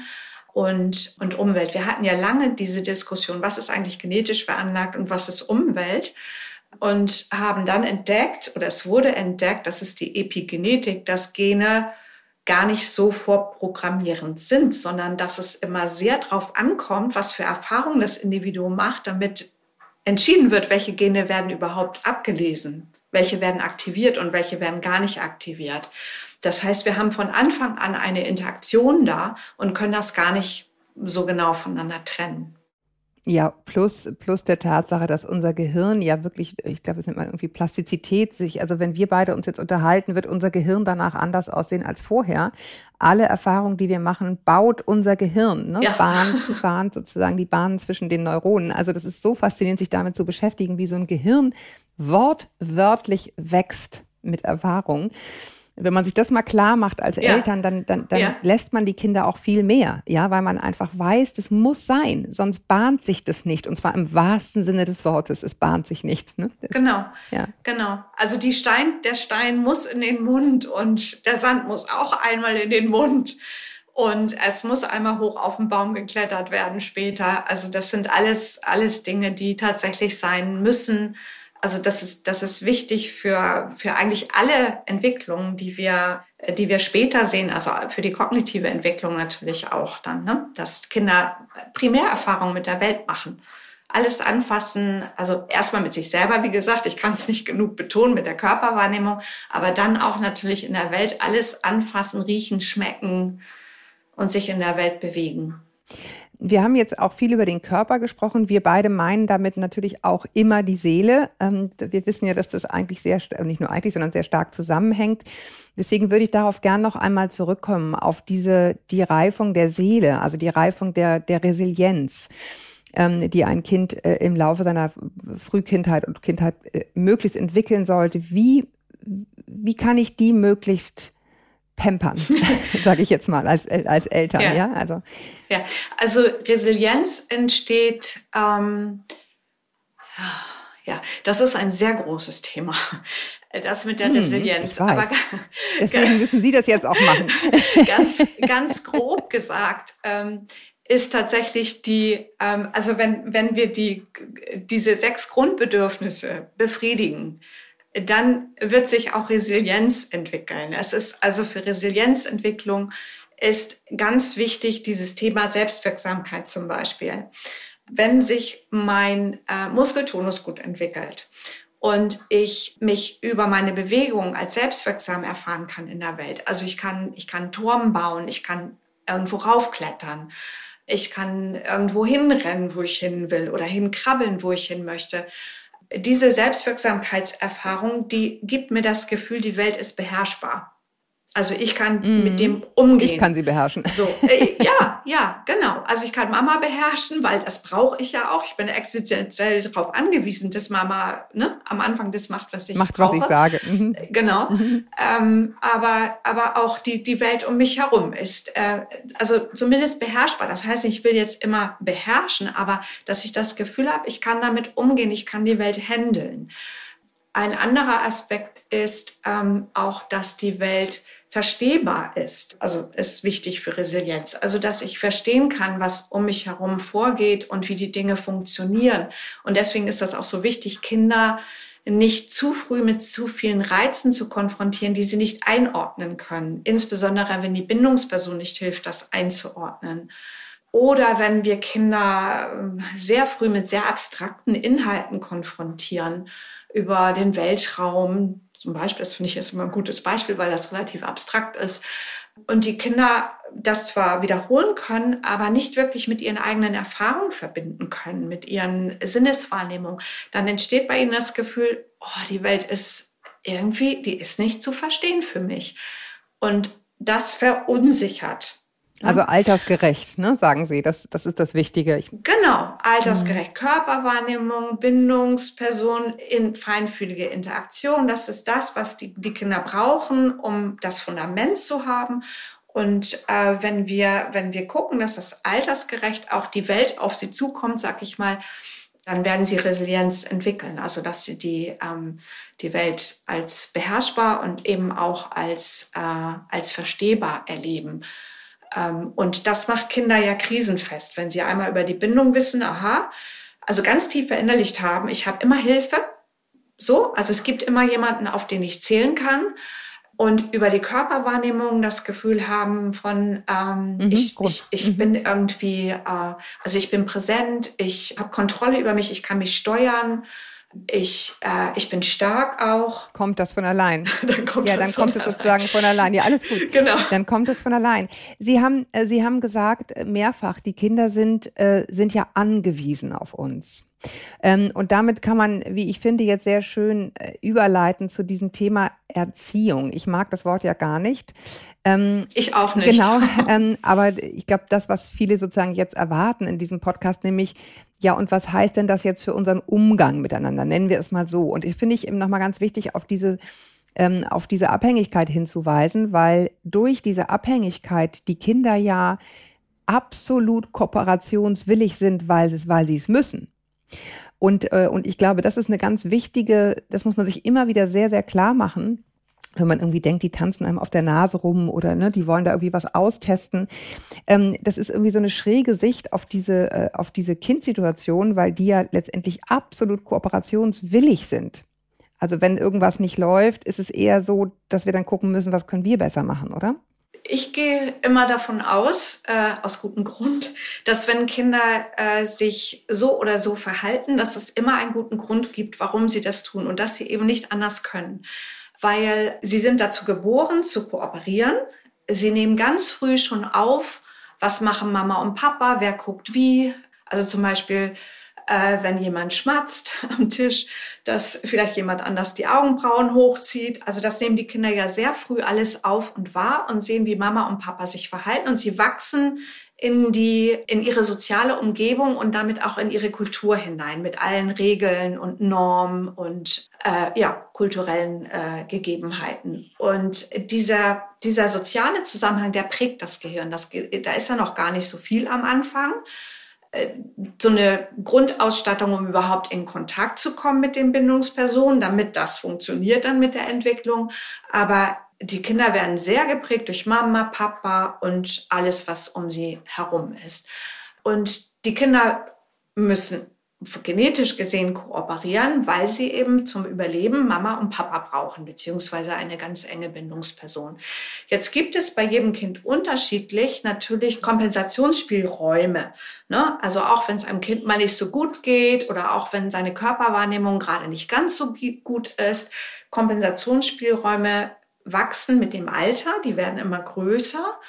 und, und Umwelt. Wir hatten ja lange diese Diskussion, was ist eigentlich genetisch veranlagt und was ist Umwelt und haben dann entdeckt, oder es wurde entdeckt, das ist die Epigenetik, dass Gene gar nicht so vorprogrammierend sind, sondern dass es immer sehr darauf ankommt, was für Erfahrungen das Individuum macht, damit entschieden wird, welche Gene werden überhaupt abgelesen, welche werden aktiviert und welche werden gar nicht aktiviert. Das heißt, wir haben von Anfang an eine Interaktion da und können das gar nicht so genau voneinander trennen. Ja, plus, plus der Tatsache, dass unser Gehirn ja wirklich, ich glaube, es nennt man irgendwie Plastizität sich, also wenn wir beide uns jetzt unterhalten, wird unser Gehirn danach anders aussehen als vorher. Alle Erfahrungen, die wir machen, baut unser Gehirn, ne? ja. bahnt, bahnt sozusagen die Bahnen zwischen den Neuronen. Also das ist so faszinierend, sich damit zu beschäftigen, wie so ein Gehirn wortwörtlich wächst mit Erfahrung wenn man sich das mal klar macht als ja. Eltern, dann, dann, dann ja. lässt man die Kinder auch viel mehr, ja, weil man einfach weiß, das muss sein, sonst bahnt sich das nicht. Und zwar im wahrsten Sinne des Wortes, es bahnt sich nicht. Ne? Das, genau, ja. genau. Also die Stein, der Stein muss in den Mund und der Sand muss auch einmal in den Mund. Und es muss einmal hoch auf den Baum geklettert werden später. Also das sind alles, alles Dinge, die tatsächlich sein müssen also das ist, das ist wichtig für, für eigentlich alle Entwicklungen, die wir, die wir später sehen, also für die kognitive Entwicklung natürlich auch dann, ne? dass Kinder Primärerfahrungen mit der Welt machen. Alles anfassen, also erstmal mit sich selber, wie gesagt, ich kann es nicht genug betonen mit der Körperwahrnehmung, aber dann auch natürlich in der Welt alles anfassen, riechen, schmecken und sich in der Welt bewegen. Wir haben jetzt auch viel über den Körper gesprochen. Wir beide meinen damit natürlich auch immer die Seele. Ähm, wir wissen ja, dass das eigentlich sehr, nicht nur eigentlich, sondern sehr stark zusammenhängt. Deswegen würde ich darauf gern noch einmal zurückkommen, auf diese, die Reifung der Seele, also die Reifung der, der Resilienz. ähm, die ein Kind äh, im Laufe seiner Frühkindheit und Kindheit äh, möglichst entwickeln sollte. Wie, wie kann ich die möglichst pampern, sage ich jetzt mal als, als Eltern, ja. ja. Also, ja. also Resilienz entsteht, ähm, ja, das ist ein sehr großes Thema. Das mit der hm, Resilienz. Aber, Deswegen müssen Sie das jetzt auch machen. ganz, ganz grob gesagt, ähm, ist tatsächlich die, ähm, also wenn, wenn wir die, diese sechs Grundbedürfnisse befriedigen, dann wird sich auch Resilienz entwickeln. Es ist also für Resilienzentwicklung ist ganz wichtig dieses Thema Selbstwirksamkeit zum Beispiel. Wenn sich mein äh, Muskeltonus gut entwickelt und ich mich über meine Bewegung als selbstwirksam erfahren kann in der Welt. Also ich kann, ich kann Turm bauen, ich kann irgendwo raufklettern, ich kann irgendwo hinrennen, wo ich hin will oder hinkrabbeln, wo ich hin möchte diese Selbstwirksamkeitserfahrung, die gibt mir das Gefühl, die Welt ist beherrschbar. Also ich kann mhm. mit dem umgehen. Ich kann sie beherrschen. So, äh, ja, ja, genau. Also ich kann Mama beherrschen, weil das brauche ich ja auch. Ich bin existenziell darauf angewiesen, dass Mama ne, am Anfang das macht, was ich macht, brauche. was ich sage. Mhm. Äh, genau. Mhm. Ähm, aber aber auch die die Welt um mich herum ist äh, also zumindest beherrschbar. Das heißt, ich will jetzt immer beherrschen, aber dass ich das Gefühl habe, ich kann damit umgehen, ich kann die Welt handeln. Ein anderer Aspekt ist ähm, auch, dass die Welt verstehbar ist. Also ist wichtig für Resilienz. Also dass ich verstehen kann, was um mich herum vorgeht und wie die Dinge funktionieren. Und deswegen ist das auch so wichtig, Kinder nicht zu früh mit zu vielen Reizen zu konfrontieren, die sie nicht einordnen können. Insbesondere wenn die Bindungsperson nicht hilft, das einzuordnen. Oder wenn wir Kinder ähm, sehr früh mit sehr abstrakten Inhalten konfrontieren über den Weltraum, zum Beispiel, das finde ich ist immer ein gutes Beispiel, weil das relativ abstrakt ist. Und die Kinder das zwar wiederholen können, aber nicht wirklich mit ihren eigenen Erfahrungen verbinden können, mit ihren Sinneswahrnehmungen, dann entsteht bei ihnen das Gefühl, oh, die Welt ist irgendwie, die ist nicht zu verstehen für mich. Und das verunsichert. Also altersgerecht, ne, sagen Sie. Das, das ist das Wichtige. Ich genau, altersgerecht. Körperwahrnehmung, Bindungsperson, in feinfühlige Interaktion. Das ist das, was die, die Kinder brauchen, um das Fundament zu haben. Und äh, wenn wir wenn wir gucken, dass das altersgerecht auch die Welt auf sie zukommt, sag ich mal, dann werden sie Resilienz entwickeln. Also dass sie die ähm, die Welt als beherrschbar und eben auch als äh, als verstehbar erleben. Ähm, und das macht Kinder ja krisenfest, wenn sie einmal über die Bindung wissen, aha, also ganz tief verinnerlicht haben, ich habe immer Hilfe. So, also es gibt immer jemanden, auf den ich zählen kann. Und über die Körperwahrnehmung das Gefühl haben von, ähm, mhm, ich, ich, ich mhm. bin irgendwie, äh, also ich bin präsent, ich habe Kontrolle über mich, ich kann mich steuern ich, äh, ich bin stark auch. Kommt das von allein? dann kommt ja, dann kommt es sozusagen von allein. Ja, alles gut. Genau. Dann kommt es von allein. Sie haben, äh, Sie haben gesagt äh, mehrfach, die Kinder sind, äh, sind ja angewiesen auf uns. Ähm, und damit kann man, wie ich finde, jetzt sehr schön äh, überleiten zu diesem Thema Erziehung. Ich mag das Wort ja gar nicht. Ähm, ich auch nicht. Genau, ähm, aber ich glaube, das, was viele sozusagen jetzt erwarten in diesem Podcast, nämlich ja, und was heißt denn das jetzt für unseren Umgang miteinander? Nennen wir es mal so. Und ich finde ich eben nochmal ganz wichtig, auf diese, ähm, auf diese Abhängigkeit hinzuweisen, weil durch diese Abhängigkeit die Kinder ja absolut kooperationswillig sind, weil, weil sie es müssen. Und, äh, und ich glaube, das ist eine ganz wichtige, das muss man sich immer wieder sehr, sehr klar machen, wenn man irgendwie denkt, die tanzen einem auf der Nase rum oder ne, die wollen da irgendwie was austesten. Ähm, das ist irgendwie so eine schräge Sicht auf diese, äh, auf diese Kindsituation, weil die ja letztendlich absolut kooperationswillig sind. Also wenn irgendwas nicht läuft, ist es eher so, dass wir dann gucken müssen, was können wir besser machen, oder? Ich gehe immer davon aus, äh, aus gutem Grund, dass wenn Kinder äh, sich so oder so verhalten, dass es immer einen guten Grund gibt, warum sie das tun und dass sie eben nicht anders können weil sie sind dazu geboren, zu kooperieren. Sie nehmen ganz früh schon auf, was machen Mama und Papa, wer guckt wie. Also zum Beispiel, äh, wenn jemand schmatzt am Tisch, dass vielleicht jemand anders die Augenbrauen hochzieht. Also das nehmen die Kinder ja sehr früh alles auf und wahr und sehen, wie Mama und Papa sich verhalten und sie wachsen in die, in ihre soziale Umgebung und damit auch in ihre Kultur hinein mit allen Regeln und Normen und äh, ja, kulturellen äh, Gegebenheiten. Und dieser, dieser soziale Zusammenhang, der prägt das Gehirn. Das, da ist ja noch gar nicht so viel am Anfang. Äh, so eine Grundausstattung, um überhaupt in Kontakt zu kommen mit den Bindungspersonen, damit das funktioniert dann mit der Entwicklung. Aber die Kinder werden sehr geprägt durch Mama, Papa und alles, was um sie herum ist. Und die Kinder müssen genetisch gesehen kooperieren, weil sie eben zum Überleben Mama und Papa brauchen, beziehungsweise eine ganz enge Bindungsperson. Jetzt gibt es bei jedem Kind unterschiedlich natürlich Kompensationsspielräume. Ne? Also auch wenn es einem Kind mal nicht so gut geht oder auch wenn seine Körperwahrnehmung gerade nicht ganz so gut ist, Kompensationsspielräume wachsen mit dem Alter, die werden immer größer.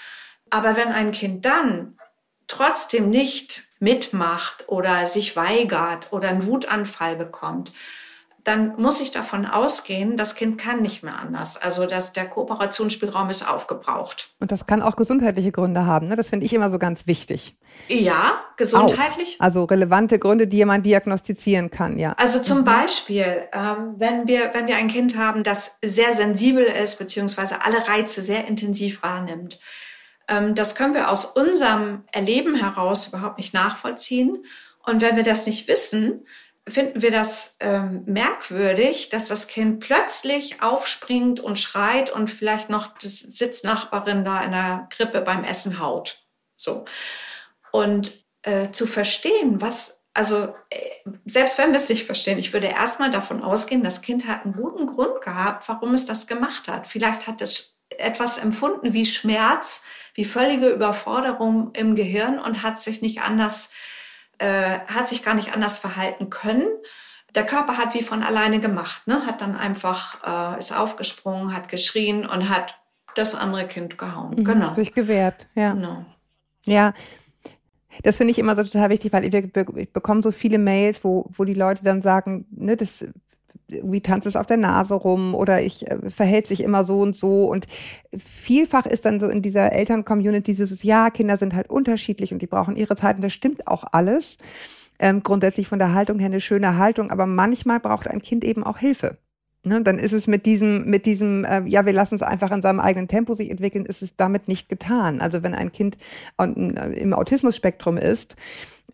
Aber wenn ein Kind dann trotzdem nicht mitmacht oder sich weigert oder einen Wutanfall bekommt, dann muss ich davon ausgehen, das Kind kann nicht mehr anders. Also dass der Kooperationsspielraum ist aufgebraucht. Und das kann auch gesundheitliche Gründe haben. Ne? Das finde ich immer so ganz wichtig. Ja, gesundheitlich. Auch. Also relevante Gründe, die jemand diagnostizieren kann, ja. Also zum mhm. Beispiel, ähm, wenn wir wenn wir ein Kind haben, das sehr sensibel ist beziehungsweise alle Reize sehr intensiv wahrnimmt, ähm, das können wir aus unserem Erleben heraus überhaupt nicht nachvollziehen. Und wenn wir das nicht wissen, finden wir das ähm, merkwürdig, dass das Kind plötzlich aufspringt und schreit und vielleicht noch die Sitznachbarin da in der Krippe beim Essen haut. So. Und äh, zu verstehen, was, also äh, selbst wenn wir es nicht verstehen, ich würde erstmal davon ausgehen, das Kind hat einen guten Grund gehabt, warum es das gemacht hat. Vielleicht hat es etwas empfunden wie Schmerz, wie völlige Überforderung im Gehirn und hat sich nicht anders äh, hat sich gar nicht anders verhalten können. Der Körper hat wie von alleine gemacht, ne? hat dann einfach, äh, ist aufgesprungen, hat geschrien und hat das andere Kind gehauen. Mhm, genau. Sich gewehrt, ja. Genau. Ja, das finde ich immer so total wichtig, weil wir bekommen so viele Mails, wo, wo die Leute dann sagen, ne, das irgendwie tanzt es auf der Nase rum oder ich äh, verhält sich immer so und so. Und vielfach ist dann so in dieser Eltern-Community dieses, ja, Kinder sind halt unterschiedlich und die brauchen ihre Zeit und das stimmt auch alles. Ähm, grundsätzlich von der Haltung her eine schöne Haltung, aber manchmal braucht ein Kind eben auch Hilfe. Ne, dann ist es mit diesem, mit diesem, äh, ja, wir lassen es einfach in seinem eigenen Tempo sich entwickeln, ist es damit nicht getan. Also wenn ein Kind äh, im Autismus-Spektrum ist,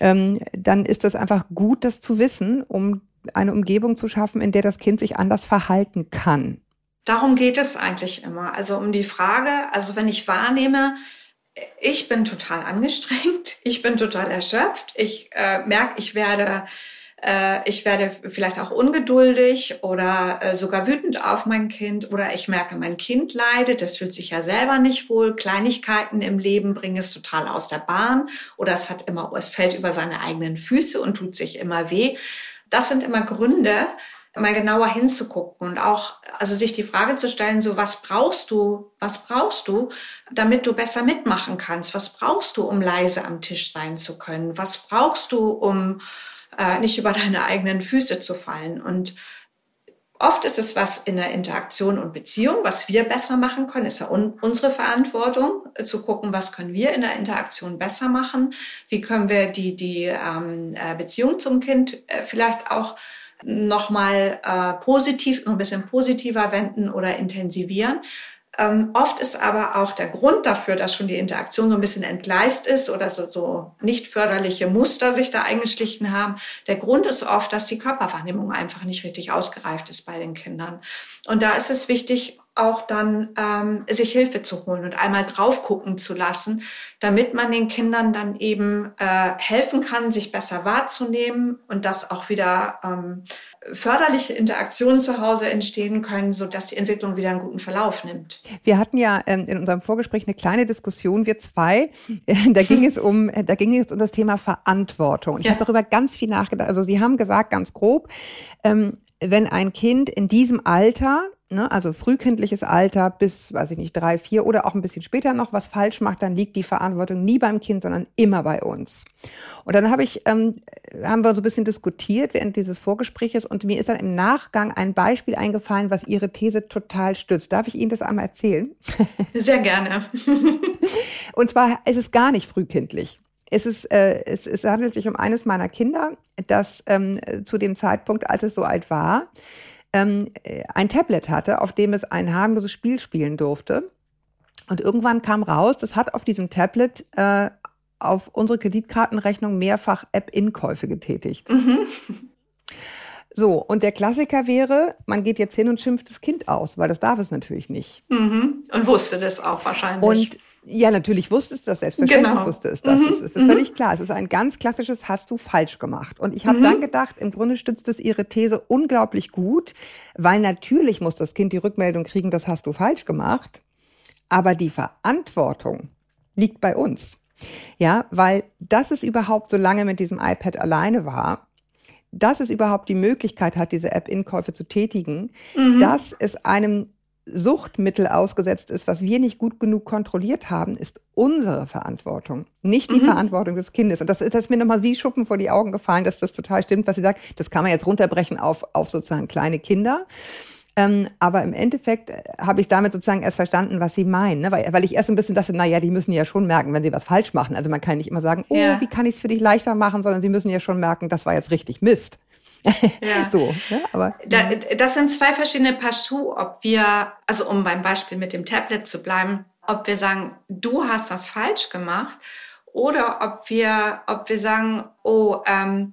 ähm, dann ist das einfach gut, das zu wissen, um eine Umgebung zu schaffen, in der das Kind sich anders verhalten kann. Darum geht es eigentlich immer. Also um die Frage, also wenn ich wahrnehme, ich bin total angestrengt, ich bin total erschöpft, ich äh, merke, ich werde äh, ich werde vielleicht auch ungeduldig oder äh, sogar wütend auf mein Kind oder ich merke, mein Kind leidet, das fühlt sich ja selber nicht wohl. Kleinigkeiten im Leben bringen es total aus der Bahn oder es hat immer, es fällt über seine eigenen Füße und tut sich immer weh. Das sind immer Gründe, mal genauer hinzugucken und auch, also sich die Frage zu stellen, so was brauchst du, was brauchst du, damit du besser mitmachen kannst? Was brauchst du, um leise am Tisch sein zu können? Was brauchst du, um äh, nicht über deine eigenen Füße zu fallen? Und oft ist es was in der Interaktion und Beziehung, was wir besser machen können, ist ja un unsere Verantwortung, äh, zu gucken, was können wir in der Interaktion besser machen? Wie können wir die, die ähm, äh, Beziehung zum Kind äh, vielleicht auch nochmal äh, positiv, noch ein bisschen positiver wenden oder intensivieren. Ähm, oft ist aber auch der Grund dafür, dass schon die Interaktion so ein bisschen entgleist ist oder so, so nicht förderliche Muster sich da eingeschlichen haben. Der Grund ist oft, dass die Körperwahrnehmung einfach nicht richtig ausgereift ist bei den Kindern. Und da ist es wichtig, auch dann ähm, sich Hilfe zu holen und einmal drauf gucken zu lassen, damit man den Kindern dann eben äh, helfen kann, sich besser wahrzunehmen und dass auch wieder ähm, förderliche Interaktionen zu Hause entstehen können, so dass die Entwicklung wieder einen guten Verlauf nimmt. Wir hatten ja ähm, in unserem Vorgespräch eine kleine Diskussion, wir zwei. da ging es um, da ging es um das Thema Verantwortung. Ich ja. habe darüber ganz viel nachgedacht. Also Sie haben gesagt, ganz grob, ähm, wenn ein Kind in diesem Alter ne, also frühkindliches Alter bis, weiß ich nicht, drei, vier oder auch ein bisschen später noch was falsch macht, dann liegt die Verantwortung nie beim Kind, sondern immer bei uns. Und dann habe ich, ähm, haben wir so ein bisschen diskutiert während dieses Vorgespräches und mir ist dann im Nachgang ein Beispiel eingefallen, was Ihre These total stützt. Darf ich Ihnen das einmal erzählen? Sehr gerne. und zwar ist es gar nicht frühkindlich. Es, ist, äh, es, es handelt sich um eines meiner Kinder, das ähm, zu dem Zeitpunkt, als es so alt war, ähm, ein Tablet hatte, auf dem es ein harmloses Spiel spielen durfte. Und irgendwann kam raus, das hat auf diesem Tablet äh, auf unsere Kreditkartenrechnung mehrfach App-Inkäufe getätigt. Mhm. So, und der Klassiker wäre, man geht jetzt hin und schimpft das Kind aus, weil das darf es natürlich nicht. Mhm. Und wusste das auch wahrscheinlich. Und ja, natürlich wusste es das, selbstverständlich genau. wusste es das. Mhm. Es ist, ist völlig klar. Es ist ein ganz klassisches Hast du falsch gemacht. Und ich habe mhm. dann gedacht, im Grunde stützt es ihre These unglaublich gut, weil natürlich muss das Kind die Rückmeldung kriegen, das hast du falsch gemacht. Aber die Verantwortung liegt bei uns. Ja, weil dass es überhaupt so lange mit diesem iPad alleine war, dass es überhaupt die Möglichkeit hat, diese App-Inkäufe zu tätigen, mhm. dass es einem Suchtmittel ausgesetzt ist, was wir nicht gut genug kontrolliert haben, ist unsere Verantwortung, nicht die mhm. Verantwortung des Kindes. Und das, das ist mir nochmal wie Schuppen vor die Augen gefallen, dass das total stimmt, was sie sagt. Das kann man jetzt runterbrechen auf, auf sozusagen kleine Kinder. Ähm, aber im Endeffekt äh, habe ich damit sozusagen erst verstanden, was sie meinen. Ne? Weil, weil ich erst ein bisschen dachte, na ja, die müssen ja schon merken, wenn sie was falsch machen. Also man kann nicht immer sagen, oh, ja. wie kann ich es für dich leichter machen, sondern sie müssen ja schon merken, das war jetzt richtig Mist. Ja. so, ja, aber. Da, das sind zwei verschiedene Paar Schuhe, ob wir, also um beim Beispiel mit dem Tablet zu bleiben, ob wir sagen, du hast das falsch gemacht oder ob wir, ob wir sagen, oh, ähm,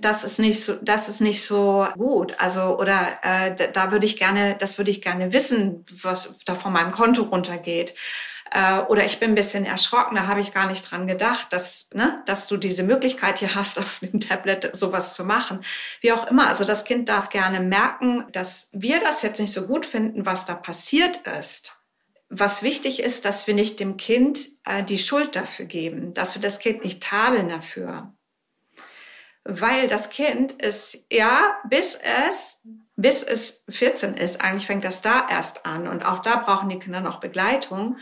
das ist nicht so, das ist nicht so gut. Also oder äh, da, da würde ich gerne, das würde ich gerne wissen, was da von meinem Konto runtergeht. Äh, oder ich bin ein bisschen erschrocken, da habe ich gar nicht dran gedacht, dass, ne, dass du diese Möglichkeit hier hast, auf dem Tablet sowas zu machen. Wie auch immer, also das Kind darf gerne merken, dass wir das jetzt nicht so gut finden, was da passiert ist. Was wichtig ist, dass wir nicht dem Kind äh, die Schuld dafür geben, dass wir das Kind nicht tadeln dafür. Weil das Kind ist, ja, bis es, bis es 14 ist, eigentlich fängt das da erst an. Und auch da brauchen die Kinder noch Begleitung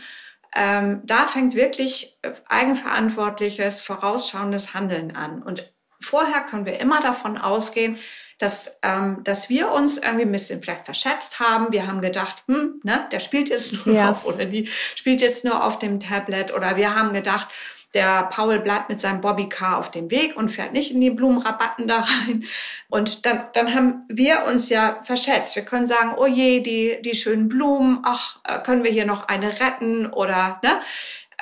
ähm, da fängt wirklich eigenverantwortliches, vorausschauendes Handeln an. Und vorher können wir immer davon ausgehen, dass, ähm, dass wir uns irgendwie ein bisschen vielleicht verschätzt haben. Wir haben gedacht, hm, ne, der spielt jetzt nur ja. auf oder die spielt jetzt nur auf dem Tablet oder wir haben gedacht, der Paul bleibt mit seinem Bobbycar auf dem Weg und fährt nicht in die Blumenrabatten da rein. Und dann, dann haben wir uns ja verschätzt. Wir können sagen, oh je, die, die schönen Blumen, ach, äh, können wir hier noch eine retten oder, ne?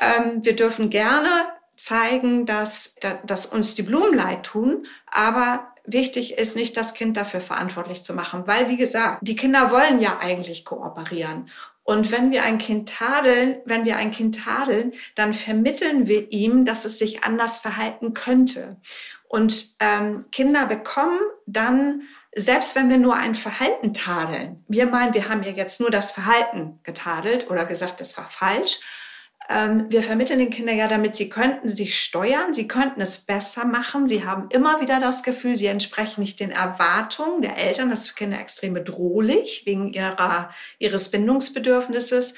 Ähm, wir dürfen gerne zeigen, dass, dass uns die Blumen leid tun, aber wichtig ist nicht, das Kind dafür verantwortlich zu machen, weil wie gesagt, die Kinder wollen ja eigentlich kooperieren und wenn wir ein Kind tadeln, wenn wir ein Kind tadeln, dann vermitteln wir ihm, dass es sich anders verhalten könnte. Und ähm, Kinder bekommen dann, selbst wenn wir nur ein Verhalten tadeln, wir meinen, wir haben ja jetzt nur das Verhalten getadelt oder gesagt, das war falsch, ähm, wir vermitteln den Kindern ja damit, sie könnten sich steuern, sie könnten es besser machen. Sie haben immer wieder das Gefühl, sie entsprechen nicht den Erwartungen der Eltern. Das ist für Kinder extrem bedrohlich wegen ihrer, ihres Bindungsbedürfnisses.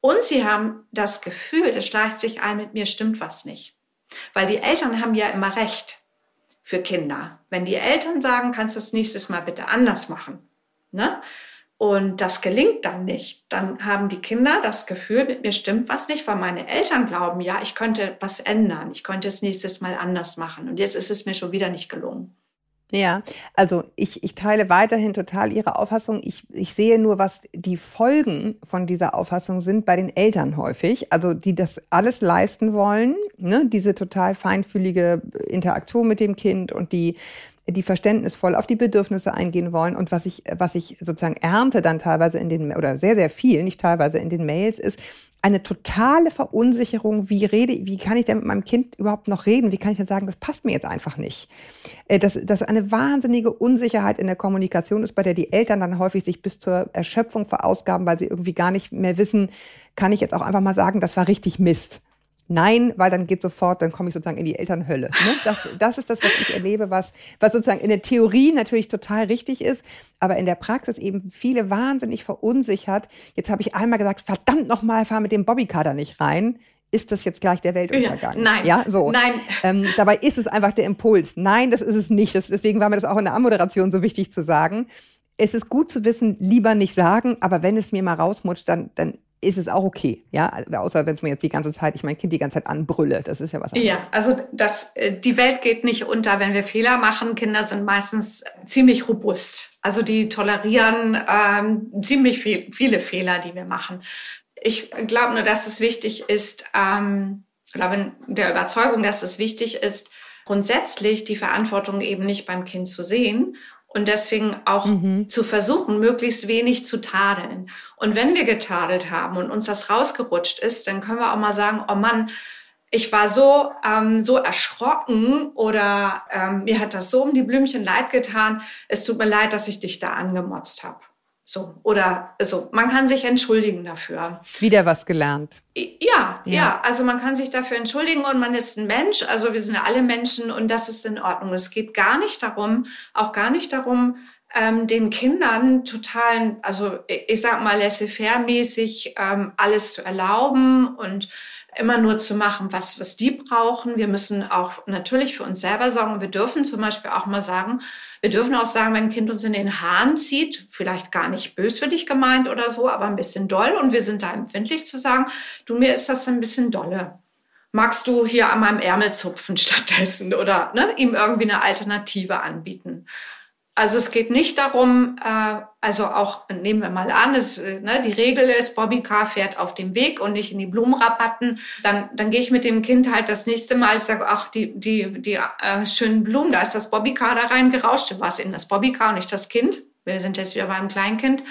Und sie haben das Gefühl, das schleicht sich ein, mit mir stimmt was nicht. Weil die Eltern haben ja immer Recht für Kinder. Wenn die Eltern sagen, kannst du es nächstes Mal bitte anders machen, ne? Und das gelingt dann nicht, dann haben die Kinder das Gefühl, mit mir stimmt was nicht, weil meine Eltern glauben, ja, ich könnte was ändern, ich könnte es nächstes Mal anders machen. Und jetzt ist es mir schon wieder nicht gelungen. Ja, also ich, ich teile weiterhin total Ihre Auffassung. Ich, ich sehe nur, was die Folgen von dieser Auffassung sind bei den Eltern häufig, also die das alles leisten wollen, ne? diese total feinfühlige Interaktion mit dem Kind und die die verständnisvoll auf die Bedürfnisse eingehen wollen. Und was ich, was ich sozusagen ernte dann teilweise in den, oder sehr, sehr viel, nicht teilweise in den Mails, ist eine totale Verunsicherung. Wie rede, wie kann ich denn mit meinem Kind überhaupt noch reden? Wie kann ich denn sagen, das passt mir jetzt einfach nicht? Äh, dass, dass eine wahnsinnige Unsicherheit in der Kommunikation ist, bei der die Eltern dann häufig sich bis zur Erschöpfung verausgaben, weil sie irgendwie gar nicht mehr wissen, kann ich jetzt auch einfach mal sagen, das war richtig Mist Nein, weil dann geht sofort, dann komme ich sozusagen in die Elternhölle. Ne? Das, das ist das, was ich erlebe, was, was sozusagen in der Theorie natürlich total richtig ist, aber in der Praxis eben viele wahnsinnig verunsichert. Jetzt habe ich einmal gesagt, verdammt nochmal, fahr mit dem Bobbycar da nicht rein ist das jetzt gleich der Weltuntergang? Ja, nein. Ja, so. Nein. Ähm, dabei ist es einfach der Impuls. Nein, das ist es nicht. Das, deswegen war mir das auch in der Anmoderation so wichtig zu sagen. Es ist gut zu wissen, lieber nicht sagen, aber wenn es mir mal rausmutscht, dann, dann ist es auch okay, ja, außer wenn es mir jetzt die ganze Zeit, ich mein Kind die ganze Zeit anbrülle, das ist ja was anderes. Ja, also das, äh, die Welt geht nicht unter, wenn wir Fehler machen. Kinder sind meistens ziemlich robust, also die tolerieren ähm, ziemlich viel, viele Fehler, die wir machen. Ich glaube nur, dass es wichtig ist, ähm, glaube der Überzeugung, dass es wichtig ist, grundsätzlich die Verantwortung eben nicht beim Kind zu sehen und deswegen auch mhm. zu versuchen, möglichst wenig zu tadeln. Und wenn wir getadelt haben und uns das rausgerutscht ist, dann können wir auch mal sagen, oh Mann, ich war so ähm, so erschrocken oder ähm, mir hat das so um die Blümchen leid getan. Es tut mir leid, dass ich dich da angemotzt habe. So, oder so, man kann sich entschuldigen dafür. Wieder was gelernt. Ja, ja, ja, also man kann sich dafür entschuldigen und man ist ein Mensch, also wir sind ja alle Menschen und das ist in Ordnung. Es geht gar nicht darum, auch gar nicht darum, ähm, den Kindern total, also ich sag mal laissez-faire-mäßig ähm, alles zu erlauben und immer nur zu machen, was, was die brauchen. Wir müssen auch natürlich für uns selber sorgen. Wir dürfen zum Beispiel auch mal sagen, wir dürfen auch sagen, wenn ein Kind uns in den Haaren zieht, vielleicht gar nicht böswillig gemeint oder so, aber ein bisschen doll und wir sind da empfindlich zu sagen, du, mir ist das ein bisschen dolle. Magst du hier an meinem Ärmel zupfen stattdessen oder ne, ihm irgendwie eine Alternative anbieten? Also es geht nicht darum, äh, also auch nehmen wir mal an, es, äh, ne, die Regel ist, Bobby Car fährt auf dem Weg und nicht in die Blumenrabatten. Dann, dann gehe ich mit dem Kind halt das nächste Mal, ich sage, ach, die, die, die äh, schönen Blumen, da ist das Bobby Car da reingerauscht. Dann war es eben das Bobby Car und nicht das Kind. Wir sind jetzt wieder beim Kleinkind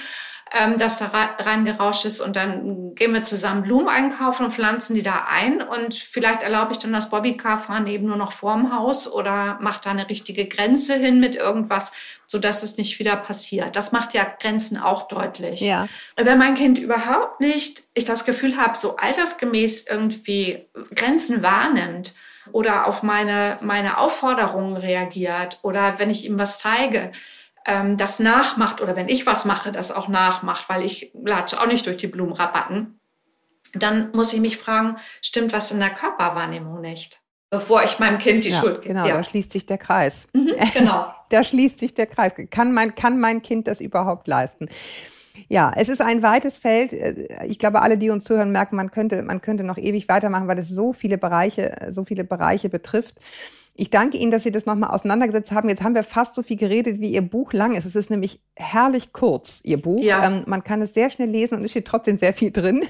ähm, das da reingerauscht ist und dann gehen wir zusammen Blumen einkaufen und pflanzen die da ein und vielleicht erlaube ich dann das Bobbycar fahren eben nur noch vorm Haus oder mache da eine richtige Grenze hin mit irgendwas, so dass es nicht wieder passiert. Das macht ja Grenzen auch deutlich. Ja. Wenn mein Kind überhaupt nicht, ich das Gefühl habe, so altersgemäß irgendwie Grenzen wahrnimmt, oder auf meine, meine Aufforderungen reagiert oder wenn ich ihm was zeige, ähm, das nachmacht oder wenn ich was mache, das auch nachmacht, weil ich latsche auch nicht durch die Blumenrabatten, dann muss ich mich fragen, stimmt was in der Körperwahrnehmung nicht? Bevor ich meinem Kind die ja, Schuld gebe. Genau, ja. da schließt sich der Kreis. Mhm, genau. da schließt sich der Kreis. Kann mein, kann mein Kind das überhaupt leisten? Ja, es ist ein weites Feld. Ich glaube, alle, die uns zuhören, merken, man könnte, man könnte noch ewig weitermachen, weil es so viele Bereiche, so viele Bereiche betrifft. Ich danke Ihnen, dass Sie das nochmal auseinandergesetzt haben. Jetzt haben wir fast so viel geredet, wie Ihr Buch lang ist. Es ist nämlich herrlich kurz, Ihr Buch. Ja. Ähm, man kann es sehr schnell lesen und es steht trotzdem sehr viel drin.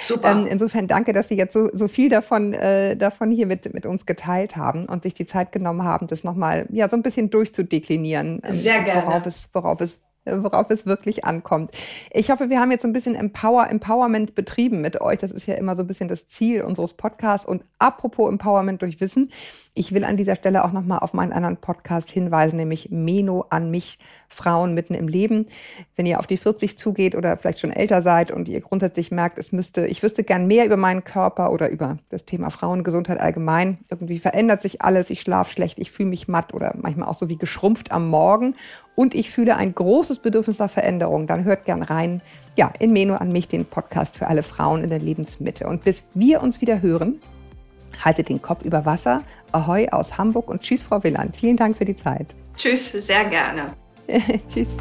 Super. ähm, insofern danke, dass Sie jetzt so, so viel davon, äh, davon hier mit, mit uns geteilt haben und sich die Zeit genommen haben, das nochmal ja, so ein bisschen durchzudeklinieren. Ähm, sehr gerne. Worauf es, worauf es worauf es wirklich ankommt. Ich hoffe, wir haben jetzt so ein bisschen Empower, Empowerment betrieben mit euch. Das ist ja immer so ein bisschen das Ziel unseres Podcasts. Und apropos Empowerment durch Wissen, ich will an dieser Stelle auch nochmal auf meinen anderen Podcast hinweisen, nämlich Meno an mich, Frauen mitten im Leben. Wenn ihr auf die 40 zugeht oder vielleicht schon älter seid und ihr grundsätzlich merkt, es müsste, ich wüsste gern mehr über meinen Körper oder über das Thema Frauengesundheit allgemein. Irgendwie verändert sich alles, ich schlafe schlecht, ich fühle mich matt oder manchmal auch so wie geschrumpft am Morgen und ich fühle ein großes Bedürfnis nach Veränderung, dann hört gern rein. Ja, in Meno an mich, den Podcast für alle Frauen in der Lebensmitte. Und bis wir uns wieder hören, haltet den Kopf über Wasser. Ahoi aus Hamburg und tschüss, Frau Willand. Vielen Dank für die Zeit. Tschüss, sehr gerne. tschüss.